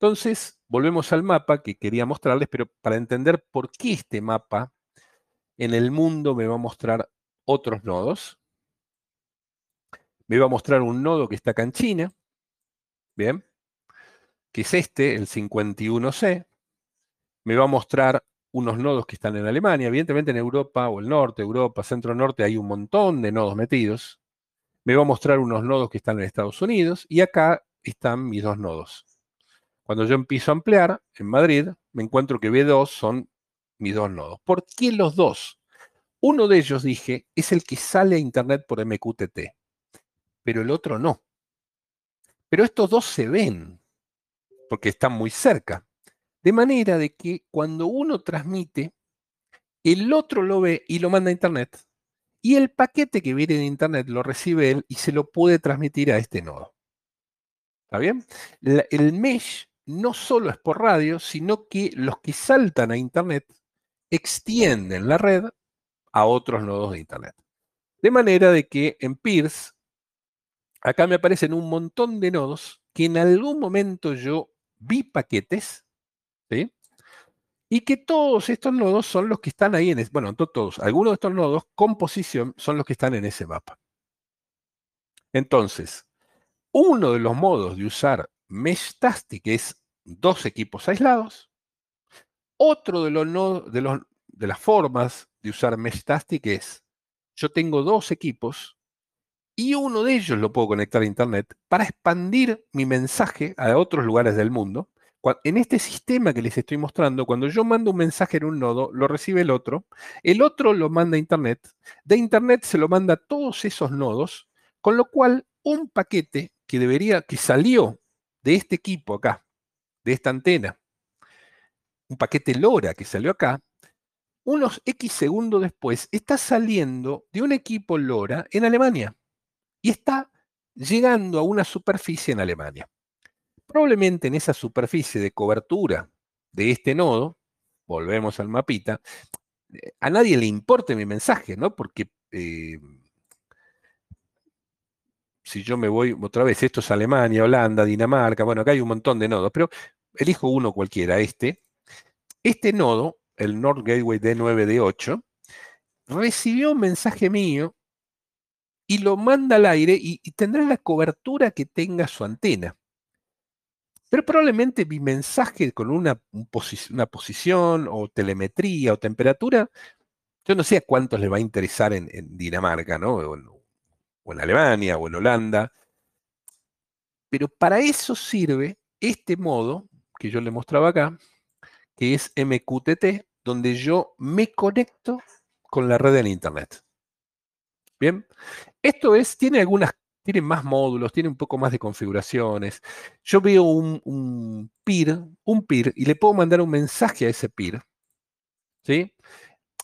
Entonces, volvemos al mapa que quería mostrarles, pero para entender por qué este mapa en el mundo me va a mostrar otros nodos. Me va a mostrar un nodo que está acá en China, Bien. Que es este, el 51C. Me va a mostrar unos nodos que están en Alemania. Evidentemente en Europa o el norte, Europa, centro-norte, hay un montón de nodos metidos. Me va a mostrar unos nodos que están en Estados Unidos. Y acá están mis dos nodos. Cuando yo empiezo a ampliar en Madrid, me encuentro que B2 son mis dos nodos. ¿Por qué los dos? Uno de ellos, dije, es el que sale a Internet por MQTT, pero el otro no. Pero estos dos se ven, porque están muy cerca. De manera de que cuando uno transmite, el otro lo ve y lo manda a Internet. Y el paquete que viene de Internet lo recibe él y se lo puede transmitir a este nodo. ¿Está bien? el mesh no solo es por radio, sino que los que saltan a Internet extienden la red a otros nodos de Internet. De manera de que en Pierce acá me aparecen un montón de nodos que en algún momento yo vi paquetes. Y que todos estos nodos son los que están ahí en, bueno, todos, algunos de estos nodos con posición son los que están en ese mapa. Entonces, uno de los modos de usar Meshtastic es dos equipos aislados. Otro de, los, de, los, de las formas de usar Meshtastic es, yo tengo dos equipos y uno de ellos lo puedo conectar a Internet para expandir mi mensaje a otros lugares del mundo, En este sistema que les estoy mostrando, cuando yo mando un mensaje en un nodo, lo recibe el otro, el otro lo manda a Internet, de Internet se lo manda a todos esos nodos, con lo cual un paquete que debería, que salió de este equipo acá, de esta antena, un paquete LoRa que salió acá, unos X segundos después está saliendo de un equipo LoRa en Alemania y está llegando a una superficie en Alemania. Probablemente en esa superficie de cobertura de este nodo, volvemos al mapita, eh, a nadie le importe mi mensaje, ¿no? Porque eh, si yo me voy otra vez, esto es Alemania, Holanda, Dinamarca, bueno, acá hay un montón de nodos, pero elijo uno cualquiera, este. Este nodo, el Nord Gateway D9D8, recibió un mensaje mío y lo manda al aire y, tendrá la cobertura que tenga su antena. Pero probablemente mi mensaje con una, una posición o telemetría o temperatura, yo no sé a cuántos le va a interesar en, Dinamarca, ¿no? O en, en Alemania o en Holanda. Pero para eso sirve este modo que yo le mostraba acá, que es MQTT, donde yo me conecto con la red del Internet. Bien, esto es, tiene algunas, tiene más módulos, tiene un poco más de configuraciones. Yo veo un, peer, un peer, y le puedo mandar un mensaje a ese peer. ¿Sí?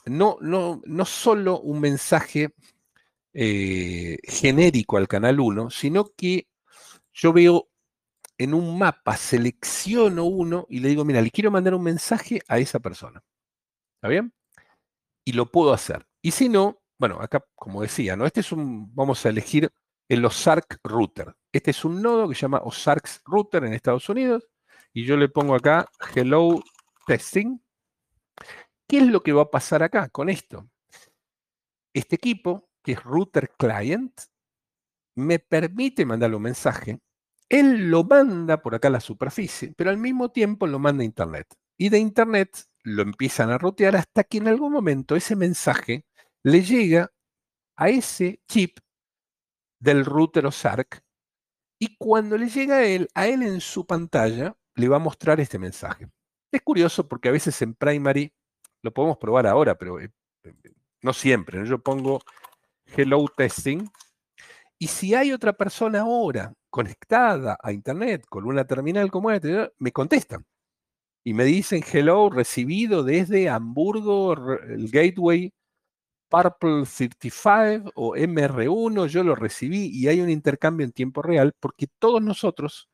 No, no, no solo un mensaje eh, genérico al canal 1, sino que yo veo en un mapa, selecciono uno y le digo, mira, le quiero mandar un mensaje a esa persona. ¿Está bien? Y lo puedo hacer. Y si no, bueno, acá, como decía, ¿no? Este es un, vamos a elegir el Ozark Router. Este es un nodo que se llama Ozark Router en Estados Unidos. Y yo le pongo acá Hello Testing. ¿Qué es lo que va a pasar acá con esto? Este equipo, que es Router Client, me permite mandarle un mensaje. Él lo manda por acá a la superficie, pero al mismo tiempo lo manda a Internet. Y de Internet lo empiezan a rotear hasta que en algún momento ese mensaje le llega a ese chip del router o SARC y cuando le llega a él, a él en su pantalla le va a mostrar este mensaje. Es curioso porque a veces en primary, lo podemos probar ahora, pero eh, no siempre. Yo pongo hello testing y si hay otra persona ahora conectada a internet con una terminal como esta, me contestan y me dicen hello recibido desde Hamburgo, el gateway Purple 35 o MR1, yo lo recibí y hay un intercambio en tiempo real porque todos nosotros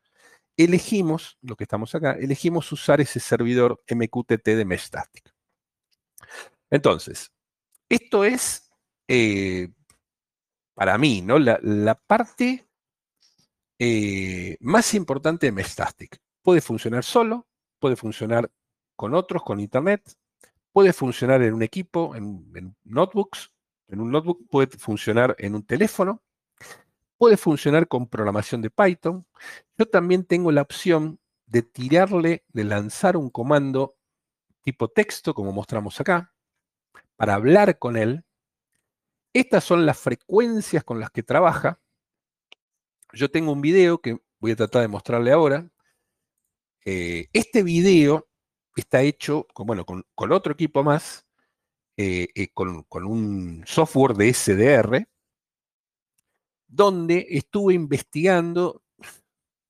elegimos, lo que estamos acá, elegimos usar ese servidor MQTT de Meshstatic. Entonces, esto es, eh, para mí, ¿no? la, parte eh, más importante de Meshstatic. Puede funcionar solo, puede funcionar con otros, con Internet, puede funcionar en un equipo, en, notebooks, en un notebook puede funcionar en un teléfono, puede funcionar con programación de Python. Yo también tengo la opción de tirarle, de lanzar un comando tipo texto, como mostramos acá, para hablar con él. Estas son las frecuencias con las que trabaja. Yo tengo un video que voy a tratar de mostrarle ahora. Eh, este video está hecho con, bueno, con, otro equipo más, eh, eh, con, un software de SDR, donde estuve investigando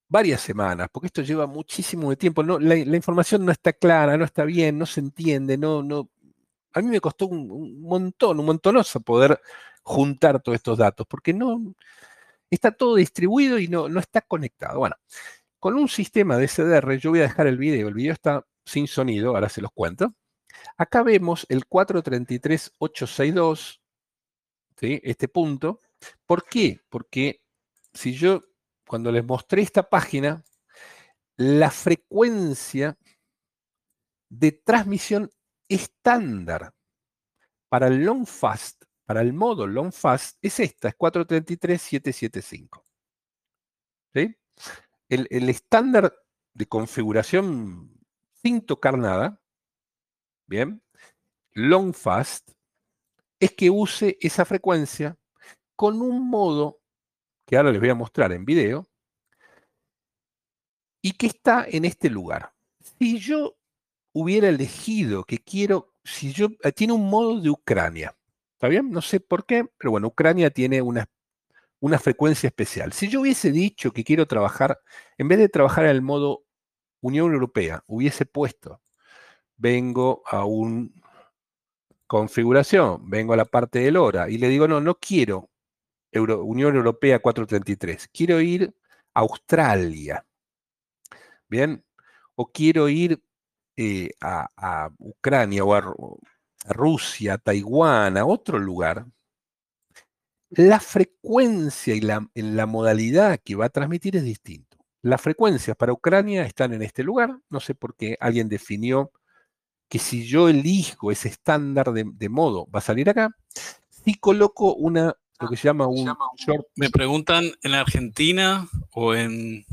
varias semanas, porque esto lleva muchísimo de tiempo. La, información no está clara, no está bien, no se entiende, no, no. A mí me costó un, montón, un montonoso poder juntar todos estos datos, porque no está todo distribuido y no, no está conectado. Bueno, con un sistema de SDR, yo voy a dejar el video, el video está sin sonido, ahora se los cuento. Acá vemos el 433.862, ¿sí? este punto. ¿Por qué? Porque si yo, cuando les mostré esta página, la frecuencia de transmisión estándar para el long fast, para el modo long fast, es esta, es 433.775. ¿Sí? El, el estándar de configuración sin tocar nada, bien, long fast, es que use esa frecuencia con un modo que ahora les voy a mostrar en video y que está en este lugar. Si yo hubiera elegido que quiero, si yo, eh, tiene un modo de Ucrania, ¿está bien? No sé por qué, pero bueno, Ucrania tiene una, una frecuencia especial. Si yo hubiese dicho que quiero trabajar, en vez de trabajar en el modo Unión Europea, hubiese puesto, vengo a un configuración, vengo a la parte del hora y le digo, no, no quiero Unión Europea 433, quiero ir a Australia, ¿bien? O quiero ir eh, a, Ucrania o a, Rusia, a Taiwán, a otro lugar, la frecuencia y la, la modalidad que va a transmitir es distinto. Las frecuencias para Ucrania están en este lugar, no sé por qué alguien definió que si yo elijo ese estándar de, modo, va a salir acá. Si coloco una, lo que se llama un short. Me preguntan en Argentina o en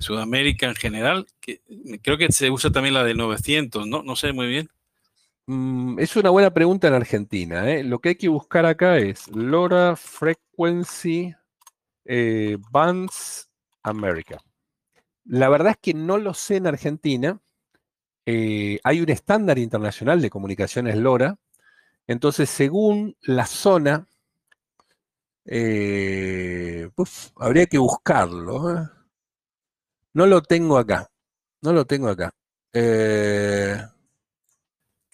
Sudamérica en general, que creo que se usa también la de 900, ¿no? No sé muy bien. Mm, es una buena pregunta en Argentina. ¿eh? Lo que hay que buscar acá es LoRa Frequency eh, Bands America. La verdad es que no lo sé en Argentina. Eh, hay un estándar internacional de comunicaciones LoRa. Entonces, según la zona, eh, habría que buscarlo. ¿eh? No lo tengo acá. No lo tengo acá.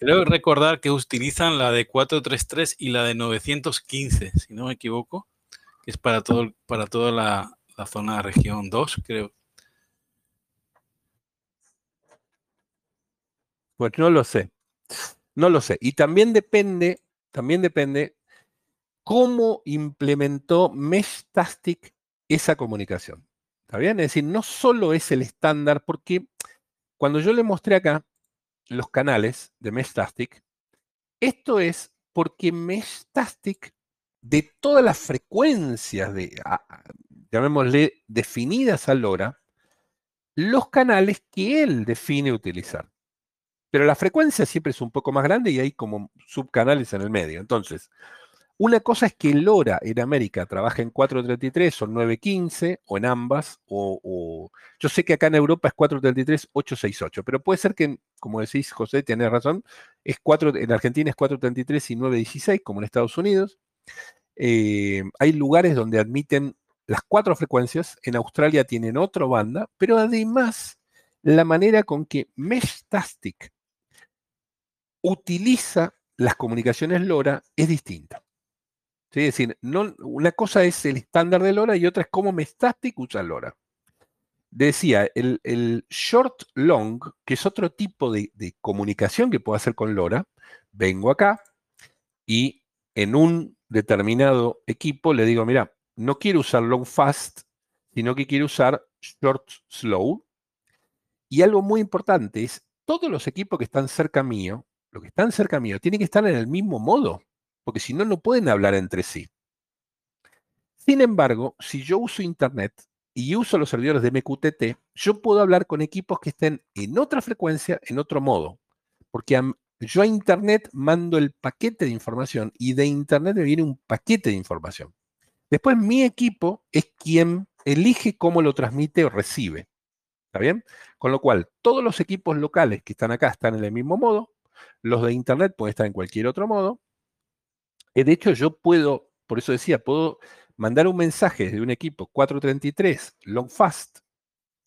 Creo recordar que utilizan la de 433 y la de 915, si no me equivoco, que es para, todo, para toda la, la zona región 2, creo. Pues no lo sé. No lo sé. Y también depende, también cómo implementó Meshtastic esa comunicación. ¿Está bien? Es decir, no solo es el estándar, porque cuando yo le mostré acá los canales de Meshtastic, esto es porque Meshtastic, de todas las frecuencias, de, llamémosle definidas a LoRa, los canales que él define utilizar. Pero la frecuencia siempre es un poco más grande y hay como subcanales en el medio. Entonces, una cosa es que LoRa en América trabaja en 433 o 915 o en ambas, o, yo sé que acá en Europa es 433, 868, pero puede ser que, como decís José, tienes razón, es 4, en Argentina es 433 y 916, como en Estados Unidos. Eh, hay lugares donde admiten las cuatro frecuencias, en Australia tienen otra banda, pero además la manera con que Meshtastic utiliza las comunicaciones LoRa es distinta. Es decir, no, una cosa es el estándar de LoRa y otra es cómo Meshtastic usa LoRa. Decía, el, short long, que es otro tipo de, de comunicación que puedo hacer con LoRa, vengo acá y en un determinado equipo le digo, mira, no quiero usar long fast, sino que quiero usar short slow. Y algo muy importante es, todos los equipos que están cerca mío lo que están cerca mío, tienen que estar en el mismo modo, porque si no, no pueden hablar entre sí. Sin embargo, si yo uso Internet y uso los servidores de MQTT, yo puedo hablar con equipos que estén en otra frecuencia, en otro modo, porque yo a Internet mando el paquete de información y de Internet me viene un paquete de información. Después mi equipo es quien elige cómo lo transmite o recibe. ¿Está bien? Con lo cual, todos los equipos locales que están acá están en el mismo modo, los de Internet pueden estar en cualquier otro modo. Eh, de hecho, yo puedo, por eso decía, puedo mandar un mensaje de un equipo 433 long fast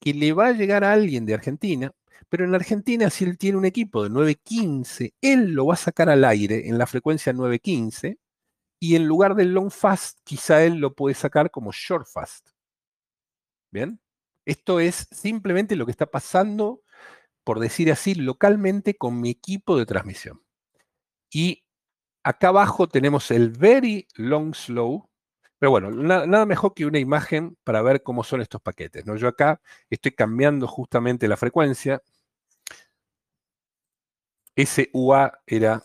que le va a llegar a alguien de Argentina, pero en Argentina si él tiene un equipo de 915, él lo va a sacar al aire en la frecuencia 915 y en lugar del long fast quizá él lo puede sacar como short fast. ¿Bien? Esto es simplemente lo que está pasando por decir así, localmente con mi equipo de transmisión. Y acá abajo tenemos el very long slow, pero bueno, nada mejor que una imagen para ver cómo son estos paquetes. ¿no? Yo acá estoy cambiando justamente la frecuencia. Ese UA era...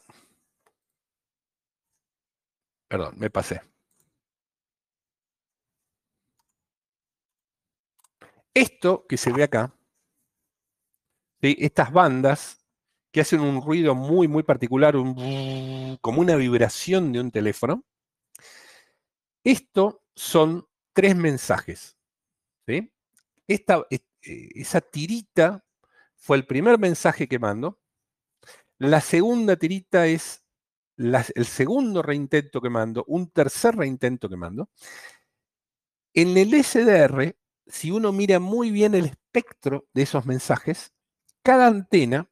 Perdón, me pasé. Esto que se ve acá estas bandas que hacen un ruido muy, muy particular, como una vibración de un teléfono. Esto son tres mensajes. Esta, eh, esa tirita fue el primer mensaje que mando. La segunda tirita es el segundo reintento que mando, un tercer reintento que mando. En el SDR, si uno mira muy bien el espectro de esos mensajes, cada antena,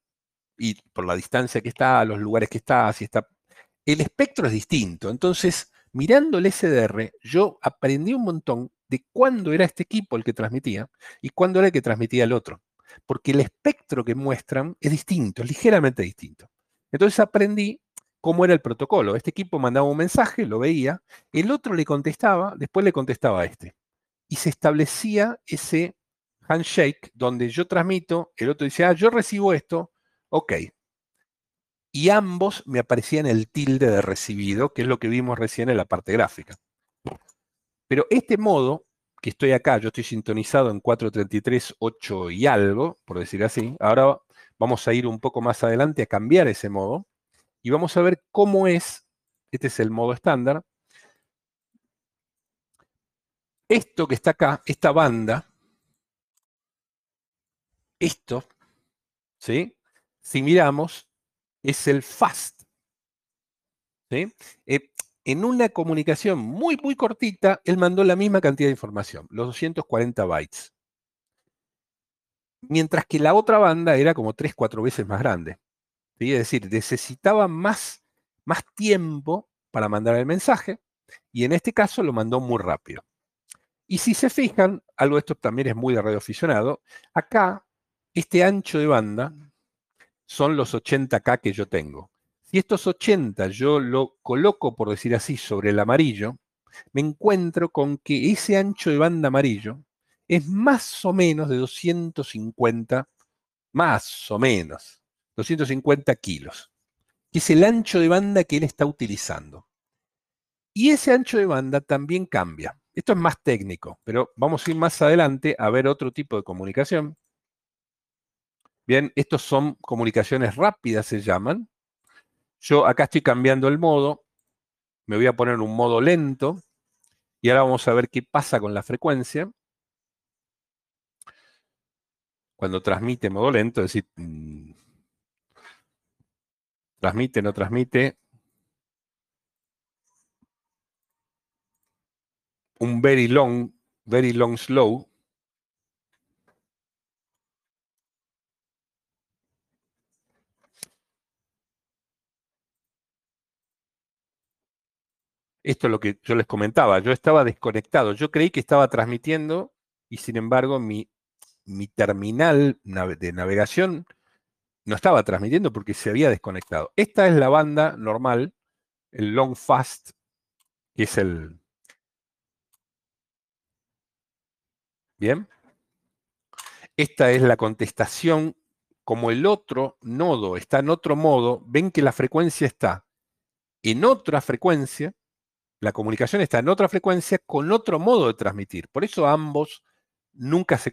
y por la distancia que está, los lugares que está, si está, el espectro es distinto. Entonces, mirando el SDR, yo aprendí un montón de cuándo era este equipo el que transmitía y cuándo era el que transmitía el otro. Porque el espectro que muestran es distinto, es ligeramente distinto. Entonces aprendí cómo era el protocolo. Este equipo mandaba un mensaje, lo veía, el otro le contestaba, después le contestaba a este. Y se establecía ese handshake donde yo transmito, el otro dice, ah, yo recibo esto, ok. Y ambos me aparecían el tilde de recibido, que es lo que vimos recién en la parte gráfica. Pero este modo, que estoy acá, yo estoy sintonizado en 433.8 y algo, por decir así, ahora vamos a ir un poco más adelante a cambiar ese modo y vamos a ver cómo es, este es el modo estándar, esto que está acá, esta banda, esto, ¿sí? Si miramos, es el fast. ¿sí? Eh, en una comunicación muy, muy cortita, él mandó la misma cantidad de información, los 240 bytes. Mientras que la otra banda era como 3, 4 veces más grande. Es decir, necesitaba más, más tiempo para mandar el mensaje y en este caso lo mandó muy rápido. Y si se fijan, algo de esto también es muy de radioaficionado, acá este ancho de banda son los 80K que yo tengo. Si estos 80 yo lo coloco, por decir así, sobre el amarillo, me encuentro con que ese ancho de banda amarillo es más o menos de 250, más o menos, 250 kilos, que es el ancho de banda que él está utilizando. Y ese ancho de banda también cambia. Esto es más técnico, pero vamos a ir más adelante a ver otro tipo de comunicación. Bien, estos son comunicaciones rápidas, se llaman. Yo acá estoy cambiando el modo. Me voy a poner un modo lento. Y ahora vamos a ver qué pasa con la frecuencia. Cuando transmite modo lento, es decir, mm, transmite, no transmite. Un very long, very long slow. Esto es lo que yo les comentaba. Yo estaba desconectado. Yo creí que estaba transmitiendo y sin embargo mi, mi terminal de navegación no estaba transmitiendo porque se había desconectado. Esta es la banda normal, el long fast, que es el... Bien. Esta es la contestación. Como el otro nodo está en otro modo, ven que la frecuencia está en otra frecuencia, la comunicación está en otra frecuencia con otro modo de transmitir. Por eso ambos nunca se,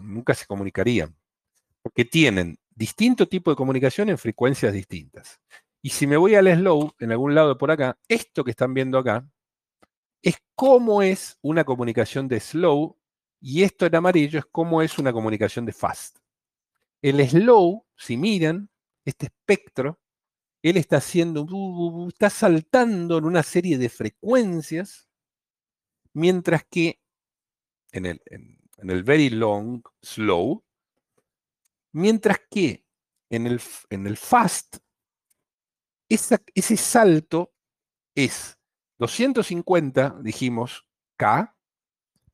nunca se comunicarían, porque tienen distinto tipo de comunicación en frecuencias distintas. Y si me voy al slow, en algún lado por acá, esto que están viendo acá, es cómo es una comunicación de slow, y esto en amarillo es cómo es una comunicación de fast. El slow, si miran, este espectro, él está haciendo, está saltando en una serie de frecuencias, mientras que en el, en el very long, slow, Mientras que en el, en el fast, ese salto es 250, dijimos, K,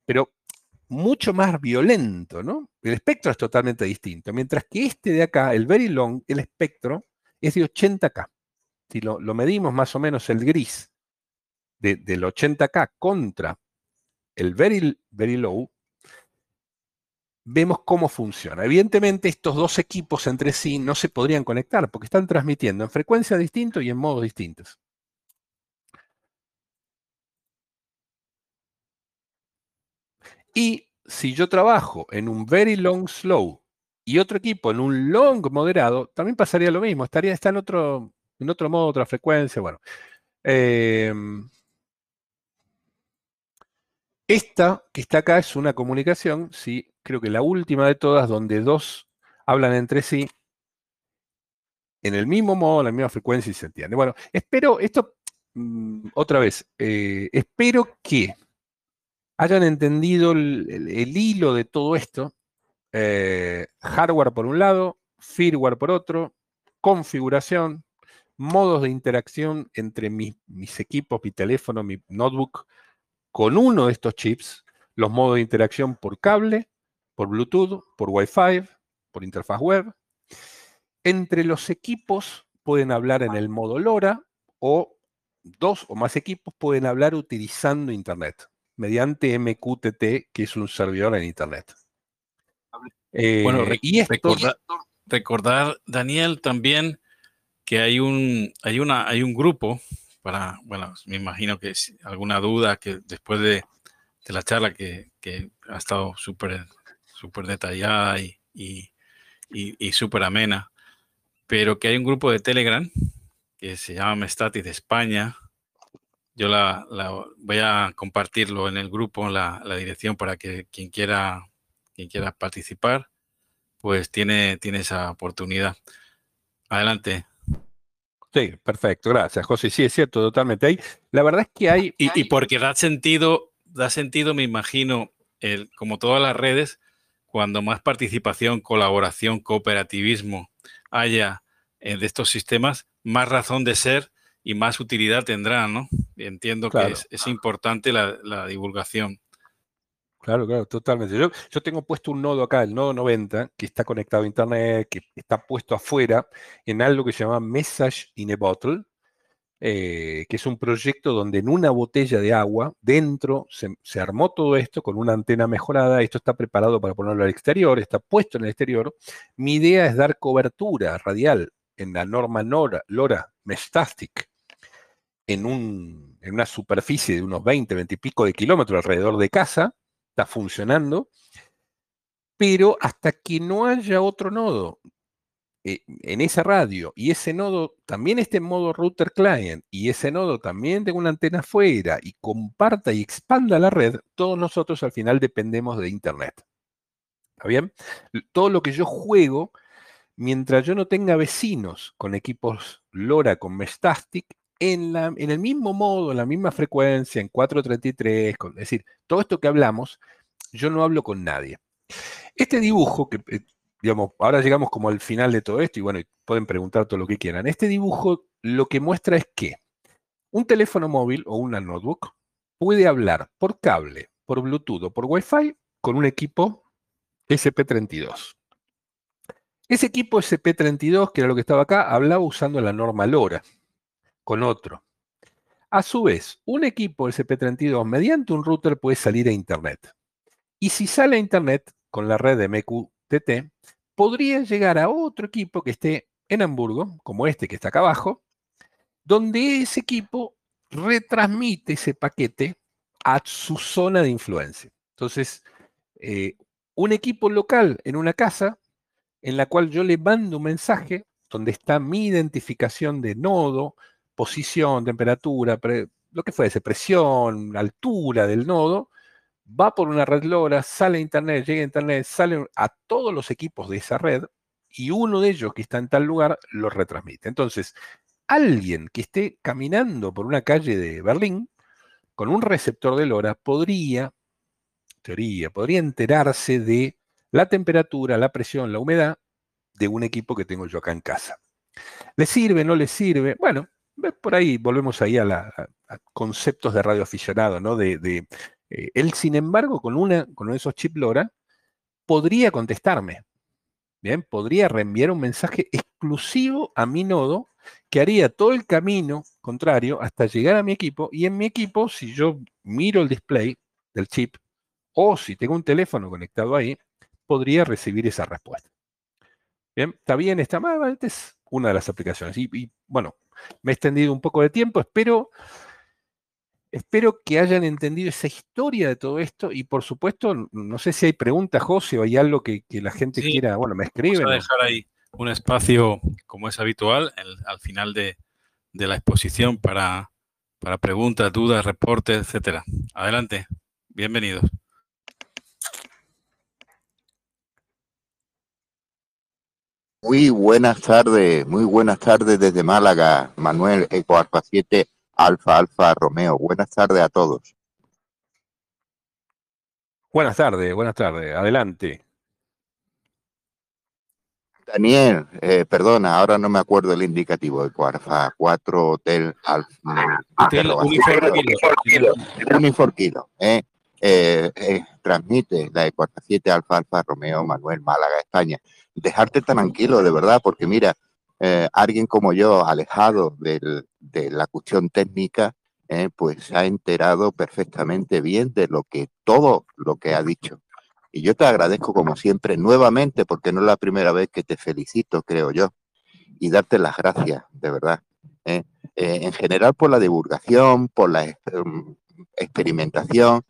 pero mucho más violento, ¿no? El espectro es totalmente distinto. Mientras que este de acá, el very long, el espectro, es de 80K. Si lo, medimos más o menos el gris del 80K contra el very, very low, vemos cómo funciona. Evidentemente, estos dos equipos entre sí no se podrían conectar porque están transmitiendo en frecuencia distintos y en modos distintos. Y si yo trabajo en un very long slow y otro equipo en un long moderado, también pasaría lo mismo. Estaría, está en otro, en otro modo, otra frecuencia. Bueno, eh, esta que está acá es una comunicación, sí, creo que la última de todas, donde dos hablan entre sí en el mismo modo, en la misma frecuencia y se entiende. Bueno, espero, esto, mm, otra vez, eh, espero que hayan entendido el, hilo de todo esto. Eh, hardware por un lado, firmware por otro, configuración, modos de interacción entre mis equipos, mi teléfono, mi notebook, con uno de estos chips, los modos de interacción por cable, por Bluetooth, por Wi-Fi, por interfaz web. Entre los equipos pueden hablar en el modo LoRa o dos o más equipos pueden hablar utilizando Internet, mediante MQTT, que es un servidor en Internet. bueno, eh, y recordar, Daniel, también que hay un, hay una, hay un grupo para, bueno, me imagino que alguna duda que después de, la charla que, ha estado súper súper detallada y, y, súper amena, pero que hay un grupo de Telegram que se llama Mestatis de España. Yo la, voy a compartirlo en el grupo, la, la dirección para que quien quiera, quien quiera participar, pues tiene, tiene esa oportunidad. Adelante. Sí, perfecto, gracias, José. Sí, es cierto, totalmente. Hay, la verdad es que hay. Y, porque da sentido, da sentido, me imagino, el, como todas las redes, cuando más participación, colaboración, cooperativismo haya eh, de estos sistemas, más razón de ser y más utilidad tendrán, ¿no? Entiendo que es, importante la divulgación. Claro, claro, totalmente. Yo, tengo puesto un nodo acá, el nodo 90, que está conectado a Internet, que está puesto afuera en algo que se llama Message in a Bottle, eh, que es un proyecto donde en una botella de agua, dentro se, se, armó todo esto con una antena mejorada, esto está preparado para ponerlo al exterior, está puesto en el exterior. Mi idea es dar cobertura radial en la norma NORA, LoRa Mestastic, en, en una superficie de unos 20, 20 y pico de kilómetros alrededor de casa, está funcionando, pero hasta que no haya otro nodo eh, en esa radio y ese nodo también esté en modo router client y ese nodo también tenga una antena afuera y comparta y expanda la red, todos nosotros al final dependemos de Internet. ¿Está bien? Todo lo que yo juego, mientras yo no tenga vecinos con equipos LoRa con Mestastic, en, el mismo modo, en la misma frecuencia, en 433, es decir, todo esto que hablamos, yo no hablo con nadie. Este dibujo, que eh, digamos, ahora llegamos como al final de todo esto y bueno, pueden preguntar todo lo que quieran. Este dibujo lo que muestra es que un teléfono móvil o una notebook puede hablar por cable, por Bluetooth o por Wi-Fi con un equipo SP32. Ese equipo SP32, que era lo que estaba acá, hablaba usando la norma LoRa con otro. A su vez, un equipo SP32 mediante un router puede salir a Internet. Y si sale a Internet con la red de MQTT, podría llegar a otro equipo que esté en Hamburgo, como este que está acá abajo, donde ese equipo retransmite ese paquete a su zona de influencia. Entonces, eh, un equipo local en una casa en la cual yo le mando un mensaje donde está mi identificación de nodo, posición, temperatura, lo que fuese, presión, altura del nodo, va por una red LoRa, sale a Internet, llega a Internet, sale a todos los equipos de esa red y uno de ellos que está en tal lugar lo retransmite. Entonces, alguien que esté caminando por una calle de Berlín con un receptor de LoRa podría, teoría, podría enterarse de la temperatura, la presión, la humedad de un equipo que tengo yo acá en casa. ¿Le sirve? ¿No le sirve? Bueno, por ahí volvemos ahí a, conceptos de radio aficionado, ¿no? De, eh, él, sin embargo, con, una, esos chip LoRa, podría contestarme. Bien, podría reenviar un mensaje exclusivo a mi nodo que haría todo el camino contrario hasta llegar a mi equipo. Y en mi equipo, si yo miro el display del chip o si tengo un teléfono conectado ahí, podría recibir esa respuesta. Bien, está bien, está mal, es una de las aplicaciones. y bueno, me he extendido un poco de tiempo, espero, espero que hayan entendido esa historia de todo esto y por supuesto, no sé si hay preguntas, José, o hay algo que, la gente quiera, bueno, me escriben. Vamos a dejar ahí un espacio, como es habitual, al final de, la exposición para, para preguntas, dudas, reportes, etcétera. Adelante, bienvenidos. Muy buenas tardes, muy buenas tardes desde Málaga, Manuel Eco Alfa 7 Alfa Alfa Romeo. Buenas tardes a todos. Buenas tardes, buenas tardes. Adelante. Daniel, eh, perdona, ahora no me acuerdo el indicativo de Alfa 4 Hotel Alfa. Hotel Unifor Kilo. Eh, eh, transmite la Eco 7 Alfa Alfa Romeo Manuel Málaga, España. Dejarte tranquilo, de verdad, porque mira, eh, alguien como yo, alejado de la cuestión técnica, eh, pues se ha enterado perfectamente bien de lo que todo lo que ha dicho. Y yo te agradezco como siempre nuevamente, porque no es la primera vez que te felicito, creo yo, y darte las gracias, de verdad. Eh. en general por la divulgación, por la em, experimentación,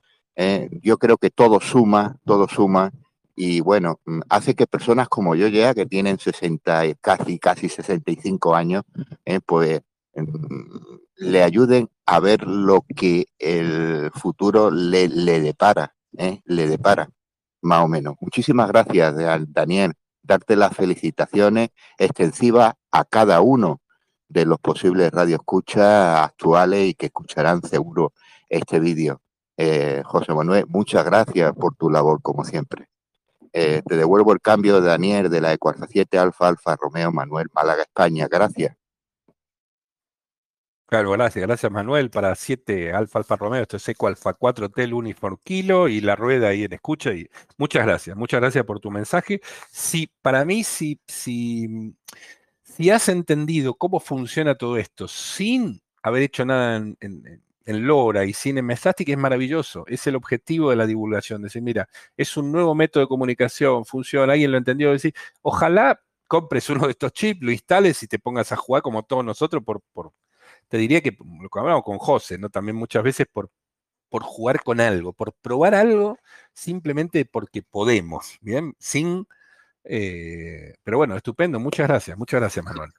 yo creo que todo suma, todo suma y bueno, mm, hace que personas como yo ya, que tienen 60, casi, casi 65 años, eh, pues mm, le ayuden a ver lo que el futuro le, le depara, eh, le depara, más o menos. Muchísimas gracias, Daniel. Darte las felicitaciones extensivas a cada uno de los posibles radioescuchas actuales y que escucharán seguro este vídeo. Eh, José Manuel, muchas gracias por tu labor, como siempre. Eh, te devuelvo el cambio de Daniel de la Ecuarza 7 Alfa Alfa Romeo Manuel Málaga España. Gracias. Claro, gracias, gracias Manuel. Para 7 Alfa Alfa Romeo, esto es Eco Alfa 4 Hotel Uniform Kilo y la rueda ahí en escucha. Y muchas gracias, muchas gracias por tu mensaje. Sí, para mí, si, si, si has entendido cómo funciona todo esto sin haber hecho nada en LoRa y Cine Mesastic es maravilloso. Es el objetivo de la divulgación. Decir, mira, es un nuevo método de comunicación, funciona, alguien lo entendió. Decir, ojalá compres uno de estos chips, lo instales y te pongas a jugar como todos nosotros por, por te diría que lo que hablamos con José, ¿no? También muchas veces por, por jugar con algo, por probar algo simplemente porque podemos, ¿bien? Sin eh, pero bueno, estupendo. Muchas gracias. Muchas gracias, Manuel.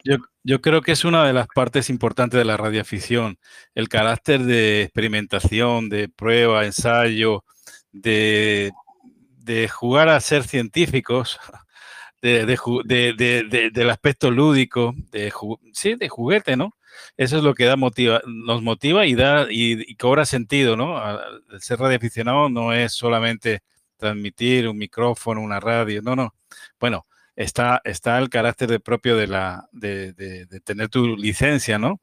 Yo, creo que es una de las partes importantes de la radioafición. El carácter de experimentación, de prueba, ensayo, de, jugar a ser científicos, del aspecto lúdico, de, sí, de juguete, ¿no? Eso es lo que da motiva, nos motiva y da y, cobra sentido, ¿no? Ser radioaficionado no es solamente transmitir un micrófono, una radio, no, no bueno, está, está el carácter propio de, la, de, tener tu licencia, ¿no?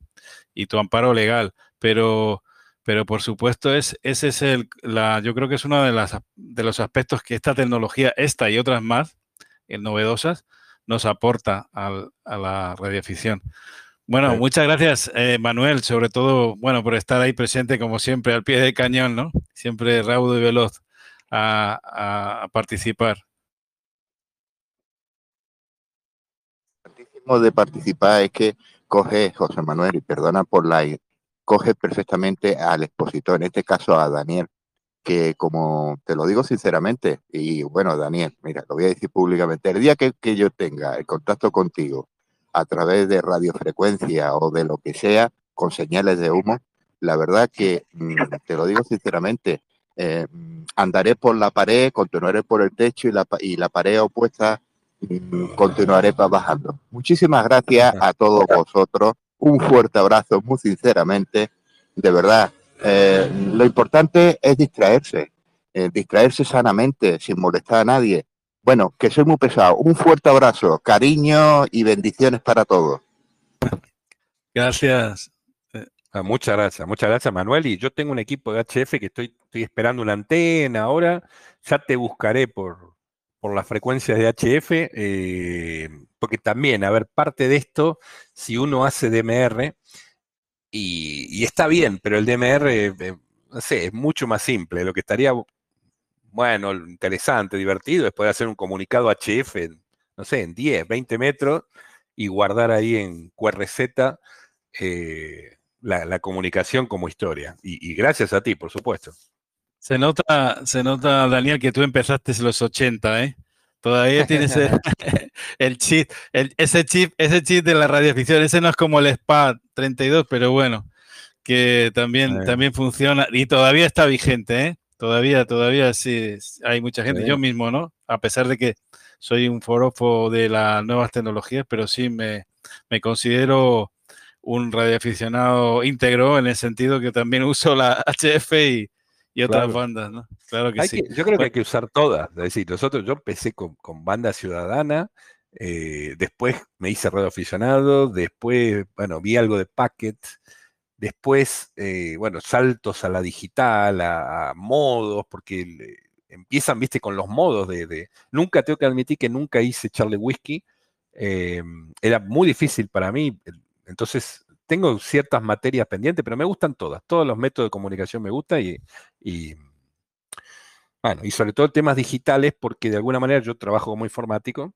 Y tu amparo legal, pero, pero por supuesto es, ese es el, la, yo creo que es uno de, las, de los aspectos que esta tecnología, esta y otras más eh, novedosas, nos aporta a la radioafición. Bueno, muchas gracias, eh, Manuel, sobre todo, bueno, por estar ahí presente, como siempre, al pie del cañón, ¿no? Siempre raudo y veloz a participar. de participar es que coge, José Manuel, y perdona por la, coge perfectamente al expositor, en este caso a Daniel, que como te lo digo sinceramente, y bueno, Daniel, mira, lo voy a decir públicamente, el día que, que yo tenga el contacto contigo a través de radiofrecuencia o de lo que sea, con señales de humo, la verdad que, mm, te lo digo sinceramente, eh, andaré por la pared, continuaré por el techo y la, y la pared opuesta continuaré trabajando. Muchísimas gracias a todos vosotros. Un fuerte abrazo, muy sinceramente. De verdad, eh, lo importante es distraerse, eh, distraerse sanamente, sin molestar a nadie. Bueno, que soy muy pesado. Un fuerte abrazo, cariño y bendiciones para todos. Gracias. Ah, muchas gracias, muchas gracias Manuel. Y yo tengo un equipo de HF que estoy, esperando una antena ahora. Ya te buscaré por, por las frecuencias de HF, eh, porque también, a ver, parte de esto, si uno hace DMR, y, está bien, pero el DMR, eh, no sé, es mucho más simple. Lo que estaría, bueno, interesante, divertido, es poder hacer un comunicado HF, no sé, en 10, 20 metros, y guardar ahí en QRZ eh, la, comunicación como historia. y gracias a ti, por supuesto. Se nota, se nota, Daniel, que tú empezaste en los 80, ¿eh? Todavía tienes el, chip, ese chip, ese chip de la radioficción. Ese no es como el SPA 32, pero bueno, que también, también funciona y todavía está vigente, ¿eh? Todavía, todavía sí, hay mucha gente. Yo mismo, ¿no? A pesar de que soy un forofo de las nuevas tecnologías, pero sí me, me considero un radioaficionado íntegro en el sentido que también uso la HF y, y otras bandas, ¿no? Claro que sí. yo creo que hay que usar todas. Es decir, nosotros, yo empecé con, con banda ciudadana, eh, después me hice radioaficionado, después, bueno, vi algo de Packet, después, eh, bueno, saltos a la digital, a, modos, porque empiezan, viste, con los modos de, Nunca tengo que admitir que nunca hice Charlie Whiskey. Eh, era muy difícil para mí. Entonces, tengo ciertas materias pendientes, pero me gustan todas. Todos los métodos de comunicación me gustan y, y bueno, y sobre todo temas digitales, porque de alguna manera yo trabajo como informático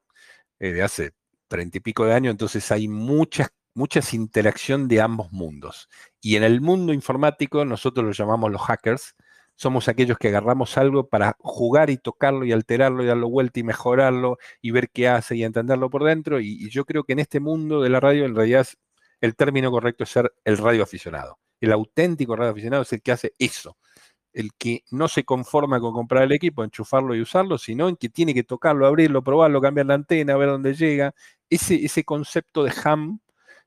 eh, de hace treinta y pico de años, entonces hay muchas, muchas interacción de ambos mundos. Y en el mundo informático nosotros lo llamamos los hackers, somos aquellos que agarramos algo para jugar y tocarlo y alterarlo y darlo vuelta y mejorarlo y ver qué hace y entenderlo por dentro. Y, yo creo que en este mundo de la radio en realidad el término correcto es ser el radio aficionado. El auténtico radio aficionado es el que hace eso. El que no se conforma con comprar el equipo, enchufarlo y usarlo, sino en que tiene que tocarlo, abrirlo, probarlo, cambiar la antena, ver dónde llega. Ese, ese concepto de ham,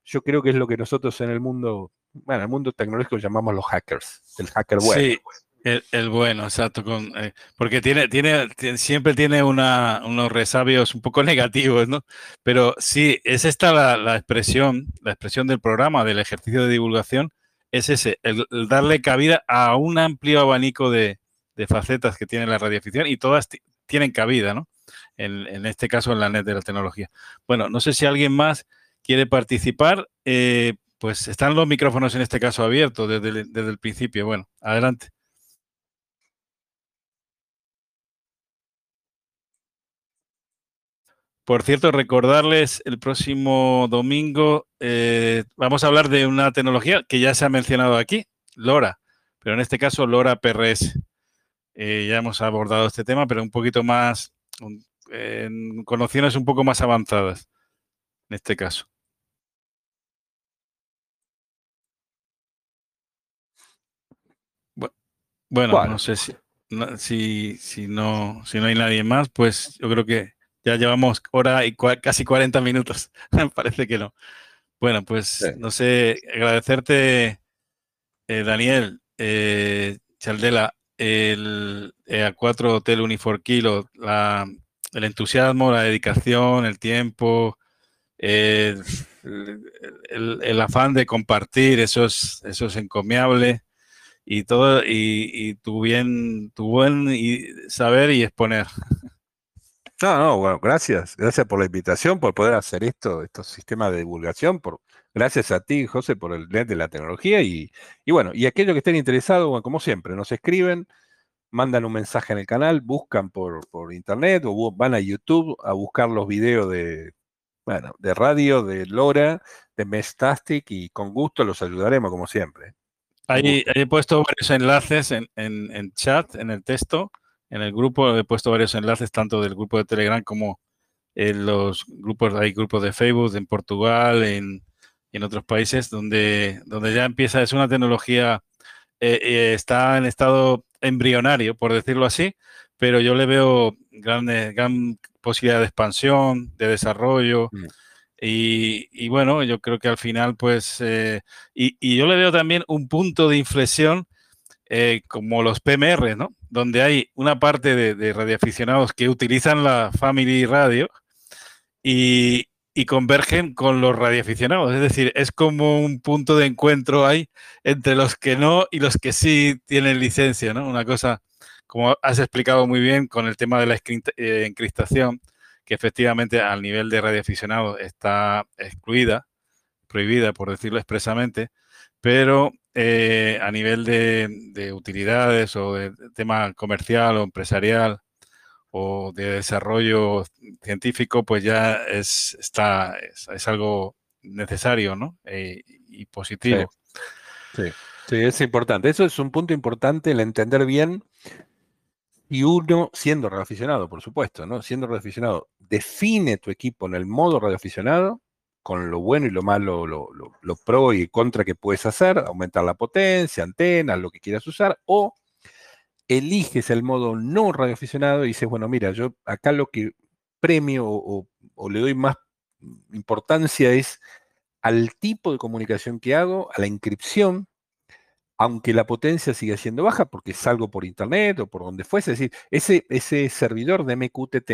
yo creo que es lo que nosotros en el mundo, bueno, en el mundo tecnológico llamamos los hackers, el hacker web. Sí. El, bueno, exacto, con, eh, porque tiene, tiene, siempre tiene una, unos resabios un poco negativos, ¿no? Pero sí, es esta la, expresión, la expresión del programa, del ejercicio de divulgación, es ese, el, darle cabida a un amplio abanico de, facetas que tiene la radioficción y todas tienen cabida, ¿no? En, este caso en la net de la tecnología. Bueno, no sé si alguien más quiere participar, eh, pues están los micrófonos en este caso abiertos desde, desde el principio. Bueno, adelante. Por cierto, recordarles el próximo domingo eh, vamos a hablar de una tecnología que ya se ha mencionado aquí, LoRa, pero en este caso LoRa PRS. Eh, ya hemos abordado este tema, pero un poquito más, con opciones un poco más avanzadas en este caso. Bueno, no sé si, si, si, no, si no hay nadie más, pues yo creo que ya llevamos hora y casi 40 minutos. Parece que no. Bueno, pues no sé, agradecerte, eh, Daniel, eh, Chaldela, el EA4 Hotel Unifor Kilo, el entusiasmo, la dedicación, el tiempo, el, afán de compartir, eso es, eso es encomiable y todo, y, y tu bien, tu buen saber y exponer. No, no, bueno, gracias. Gracias por la invitación, por poder hacer esto, estos sistemas de divulgación. Por, gracias a ti, José, por el net de la tecnología. Y, bueno, y aquellos que estén interesados, bueno, como siempre, nos escriben, mandan un mensaje en el canal, buscan por, internet o van a YouTube a buscar los videos de, bueno, de radio, de Lora, de Mestastic y con gusto los ayudaremos, como siempre. Ahí, he puesto varios enlaces en, en chat, en el texto en el grupo he puesto varios enlaces, tanto del grupo de Telegram como en los grupos, hay grupos de Facebook en Portugal, en, en otros países, donde, donde ya empieza, es una tecnología, eh, eh, está en estado embrionario, por decirlo así, pero yo le veo gran, gran posibilidad de expansión, de desarrollo. Mm. Y, bueno, yo creo que al final, pues, eh, y, y, yo le veo también un punto de inflexión como los PMR, ¿no? donde hay una parte de, radioaficionados que utilizan la Family Radio y, convergen con los radioaficionados. Es decir, es como un punto de encuentro ahí entre los que no y los que sí tienen licencia, ¿no? Una cosa, como has explicado muy bien con el tema de la eh, encriptación, que efectivamente al nivel de radioaficionados está excluida, prohibida, por decirlo expresamente, pero eh, a nivel de, utilidades o de tema comercial o empresarial o de desarrollo científico, pues ya es, está, es, algo necesario ¿no? Eh, y positivo. Sí. sí. es importante. Eso es un punto importante, el entender bien y uno, siendo radioaficionado, por supuesto, ¿no? Siendo radioaficionado, define tu equipo en el modo radioaficionado con lo bueno y lo malo, lo, pro y contra que puedes hacer, aumentar la potencia, antenas, lo que quieras usar, o eliges el modo no radioaficionado y dices, bueno, mira, yo acá lo que premio o, o le doy más importancia es al tipo de comunicación que hago, a la inscripción, aunque la potencia siga siendo baja, porque salgo por internet o por donde fuese, es decir, ese, servidor de MQTT,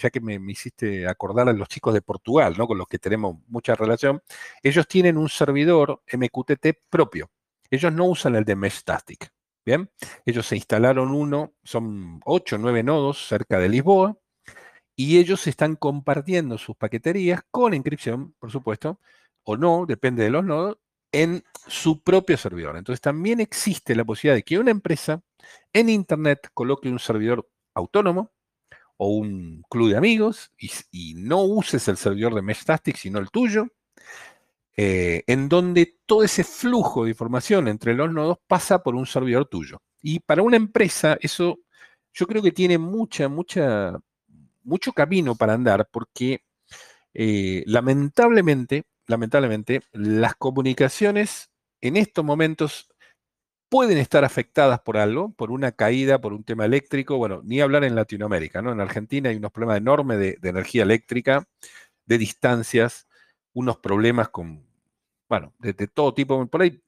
ya que me, hiciste acordar a los chicos de Portugal, ¿no? con los que tenemos mucha relación, ellos tienen un servidor MQTT propio. Ellos no usan el de Meshtastic. Bien, ellos se instalaron uno, son 8 o 9 nodos cerca de Lisboa, y ellos están compartiendo sus paqueterías con inscripción, por supuesto, o no, depende de los nodos, en su propio servidor. Entonces también existe la posibilidad de que una empresa en Internet coloque un servidor autónomo o un club de amigos y, no uses el servidor de Meshtastic, sino el tuyo, eh, en donde todo ese flujo de información entre los nodos pasa por un servidor tuyo. Y para una empresa eso yo creo que tiene mucha, mucha, mucho camino para andar porque eh, lamentablemente lamentablemente, las comunicaciones en estos momentos pueden estar afectadas por algo, por una caída, por un tema eléctrico, bueno, ni hablar en Latinoamérica, ¿no? En Argentina hay unos problemas enormes de, energía eléctrica, de distancias, unos problemas con, bueno, de, todo tipo, por ahí,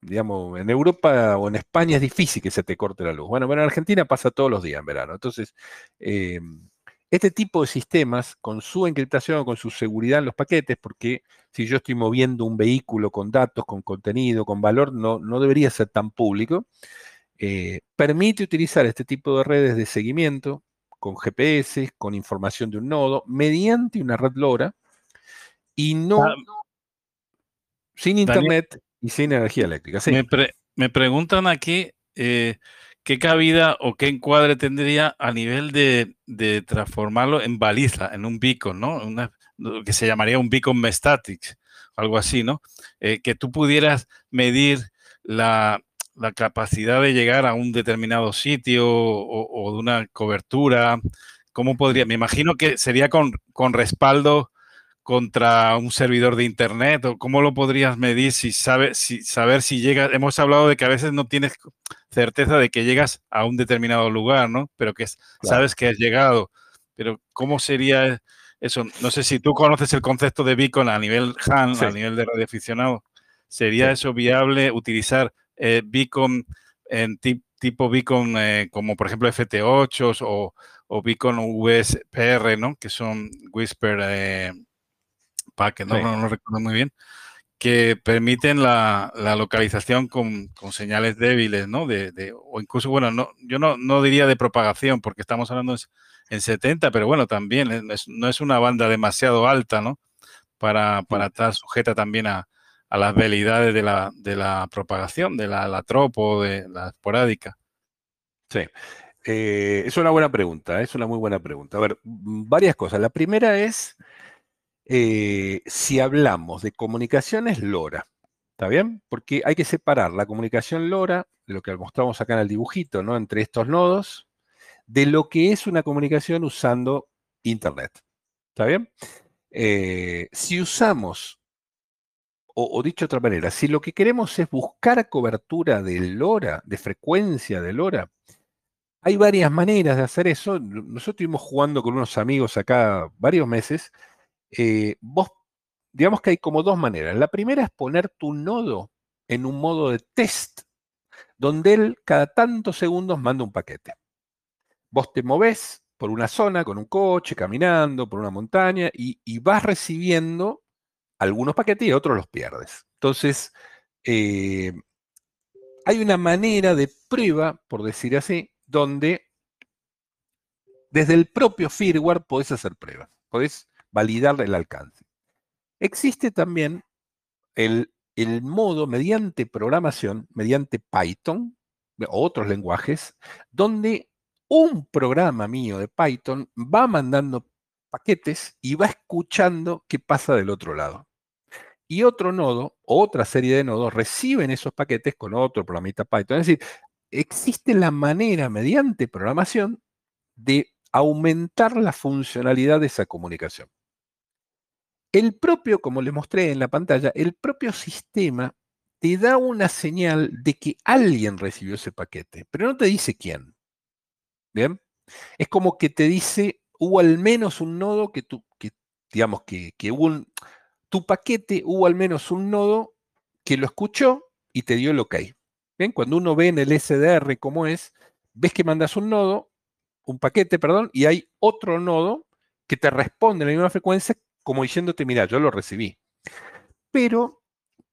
digamos, en Europa o en España es difícil que se te corte la luz. Bueno, pero en Argentina pasa todos los días en verano, entonces... Eh, este tipo de sistemas, con su encriptación, con su seguridad en los paquetes, porque si yo estoy moviendo un vehículo con datos, con contenido, con valor, no, no debería ser tan público, eh, permite utilizar este tipo de redes de seguimiento con GPS, con información de un nodo, mediante una red LoRa y no ah, sin internet y sin energía eléctrica. Me, preguntan aquí eh, ¿qué cabida o qué encuadre tendría a nivel de, transformarlo en baliza, en un beacon, ¿no? Una, que se llamaría un beacon mestatic, algo así, ¿no? Eh, que tú pudieras medir la, capacidad de llegar a un determinado sitio o, de una cobertura. ¿Cómo podría? Me imagino que sería con respaldo contra un servidor de internet o cómo lo podrías medir si sabe si saber si llegas hemos hablado de que a veces no tienes certeza de que llegas a un determinado lugar no pero que sabes que has llegado. Pero cómo sería eso no sé si tú conoces el concepto de beacon a nivel Han a nivel de radioaficionado sería eso viable utilizar eh, beacon en tipo beacon eh, como por ejemplo FT8 o, o beacon USPR no que son Whisper eh, paquete, no, no, recuerdo muy bien, que permiten la, localización con, señales débiles, ¿no? De, o incluso, bueno, no, yo no, no diría de propagación, porque estamos hablando en 70, pero bueno, también no es una banda demasiado alta, ¿no? Para, para estar sujeta también a, las velidades de la, de la propagación, de la, la tropo, de la esporádica. Sí. Eh, es una buena pregunta, es una muy buena pregunta. A ver, varias cosas. La primera es eh, si hablamos de comunicaciones LoRa, ¿está bien? Porque hay que separar la comunicación LoRa, de lo que mostramos acá en el dibujito, ¿no? Entre estos nodos, de lo que es una comunicación usando Internet, ¿está bien? Eh, si usamos, o, dicho de otra manera, si lo que queremos es buscar cobertura de LoRa, de frecuencia de LoRa, hay varias maneras de hacer eso. Nosotros estuvimos jugando con unos amigos acá varios meses eh, vos, digamos que hay como dos maneras. La primera es poner tu nodo en un modo de test, donde él cada tantos segundos manda un paquete. Vos te movés por una zona con un coche, caminando por una montaña, y, vas recibiendo algunos paquetes y otros los pierdes. Entonces, eh, hay una manera de prueba, por decir así, donde desde el propio firmware podés hacer pruebas. Podés validar el alcance. Existe también el, modo mediante programación, mediante Python o otros lenguajes, donde un programa mío de Python va mandando paquetes y va escuchando qué pasa del otro lado. Y otro nodo, otra serie de nodos, reciben esos paquetes con otro programita Python. Es decir, existe la manera mediante programación de aumentar la funcionalidad de esa comunicación. El propio, como les mostré en la pantalla, el propio sistema te da una señal de que alguien recibió ese paquete, pero no te dice quién. ¿Bien? Es como que te dice hubo al menos un nodo que tú, que, digamos, que, que un, tu paquete hubo al menos un nodo que lo escuchó y te dio el ok. ¿Bien? Cuando uno ve en el SDR cómo es, ves que mandas un nodo, un paquete, perdón, y hay otro nodo que te responde en la misma frecuencia como diciéndote, mira, yo lo recibí. Pero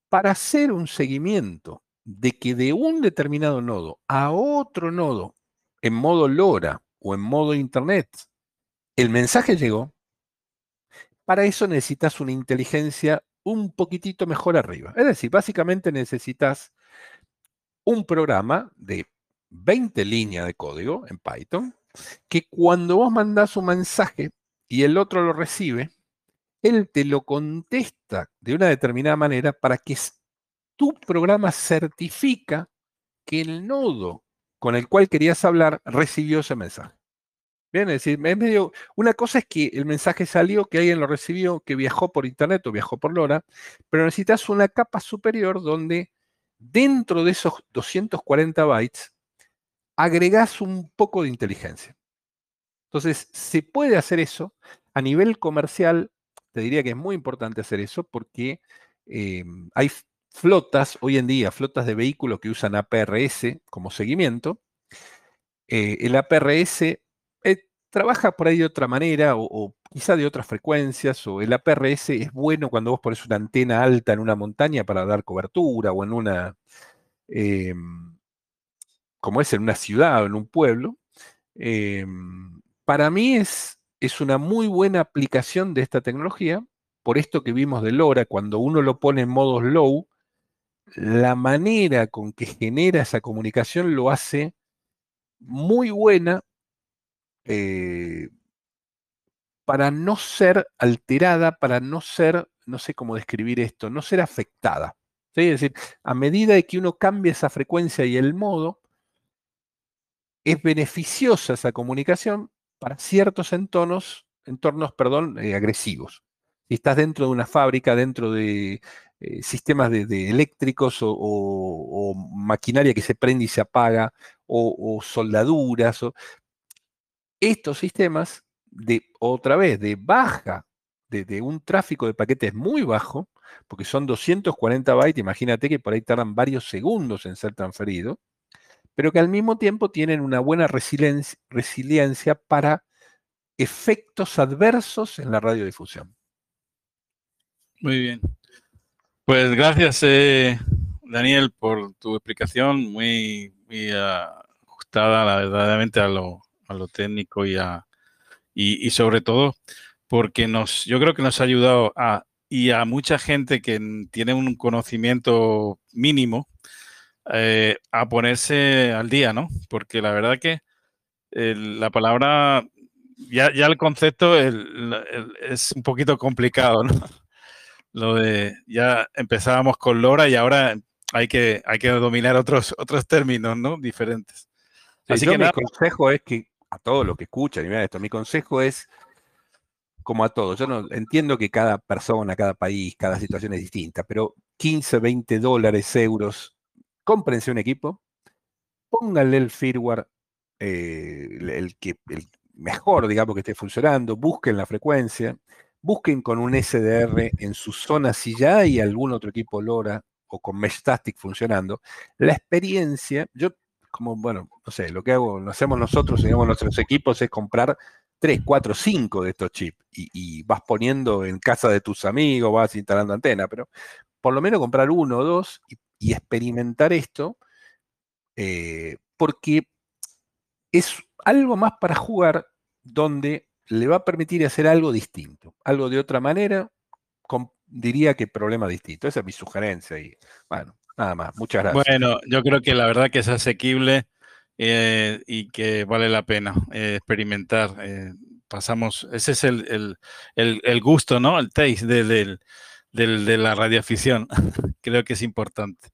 para hacer un seguimiento de que de un determinado nodo a otro nodo en modo LoRa o en modo Internet, el mensaje llegó, para eso necesitas una inteligencia un poquitito mejor arriba. Es decir, básicamente necesitas un programa de 20 líneas de código en Python que cuando vos mandás un mensaje y el otro lo recibe, él te lo contesta de una determinada manera para que tu programa certifica que el nodo con el cual querías hablar recibió ese mensaje. Bien, es decir, es medio, una cosa es que el mensaje salió, que alguien lo recibió, que viajó por internet o viajó por LoRa, pero necesitas una capa superior donde dentro de esos 240 bytes agregás un poco de inteligencia. Entonces, se puede hacer eso. A nivel comercial, te diría que es muy importante hacer eso porque eh, hay flotas hoy en día, flotas de vehículos que usan APRS como seguimiento. Eh, el APRS trabaja por ahí de otra manera o, quizá de otras frecuencias, o el APRS es bueno cuando vos pones una antena alta en una montaña para dar cobertura o en una, em, como es en una ciudad o en un pueblo. Em, para mí es, es una muy buena aplicación de esta tecnología, por esto que vimos de LoRa, cuando uno lo pone en modo low, la manera con que genera esa comunicación lo hace muy buena eh, para no ser alterada, para no ser, no sé cómo describir esto, no ser afectada. Es decir, a medida de que uno cambia esa frecuencia y el modo, es beneficiosa esa comunicación para ciertos entornos, entornos perdón, eh, agresivos. Si estás dentro de una fábrica, dentro de eh, sistemas de, eléctricos o, maquinaria que se prende y se apaga, o, soldaduras, estos sistemas de otra vez de baja, de, un tráfico de paquetes muy bajo, porque son 240 bytes, imagínate que por ahí tardan varios segundos en ser transferidos, pero que al mismo tiempo tienen una buena resiliencia, resiliencia para efectos adversos en la radiodifusión. Muy bien. Pues gracias, eh, Daniel, por tu explicación muy, muy ajustada, verdaderamente, a lo, a lo técnico y, a, y, sobre todo porque nos, yo creo que nos ha ayudado a, y a mucha gente que tiene un conocimiento mínimo eh, a ponerse al día, ¿no? Porque la verdad que la palabra, ya, ya el concepto es un poquito complicado, ¿no? Lo de, ya empezábamos con Lora y ahora hay que, hay que dominar otros, otros términos, ¿no? Diferentes. Así que mi consejo es que a todos los que escuchan y vean esto, mi consejo es, como a todos, yo no entiendo que cada persona, cada país, cada situación es distinta, pero 15, 20 dólares, euros, cómprense un equipo, pónganle el firmware, eh, el, que, el mejor, digamos, que esté funcionando, busquen la frecuencia, busquen con un SDR en su zona si ya hay algún otro equipo LoRa o con Mesh Static funcionando. La experiencia, yo como, bueno, no sé, lo que hago, lo hacemos nosotros, digamos, nuestros equipos es comprar 3, 4, 5 de estos chips y, vas poniendo en casa de tus amigos, vas instalando antena, pero por lo menos comprar uno o dos y, experimentar esto, eh, porque es algo más para jugar donde le va a permitir hacer algo distinto, algo de otra manera, diría que problema distinto. Esa es mi sugerencia y bueno, Nada más, muchas gracias. Bueno, yo creo que la verdad que es asequible eh, y que vale la pena eh, experimentar. Pasamos, ese es el, gusto, ¿no? El taste de, de la radioafición. creo que es importante.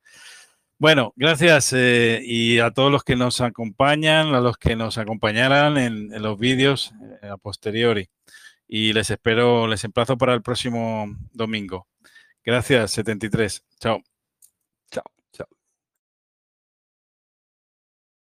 Bueno, gracias y a todos los que nos acompañan, a los que nos acompañarán en, los vídeos a posteriori. Y les espero, les emplazo para el próximo domingo. Gracias, 73. Chao.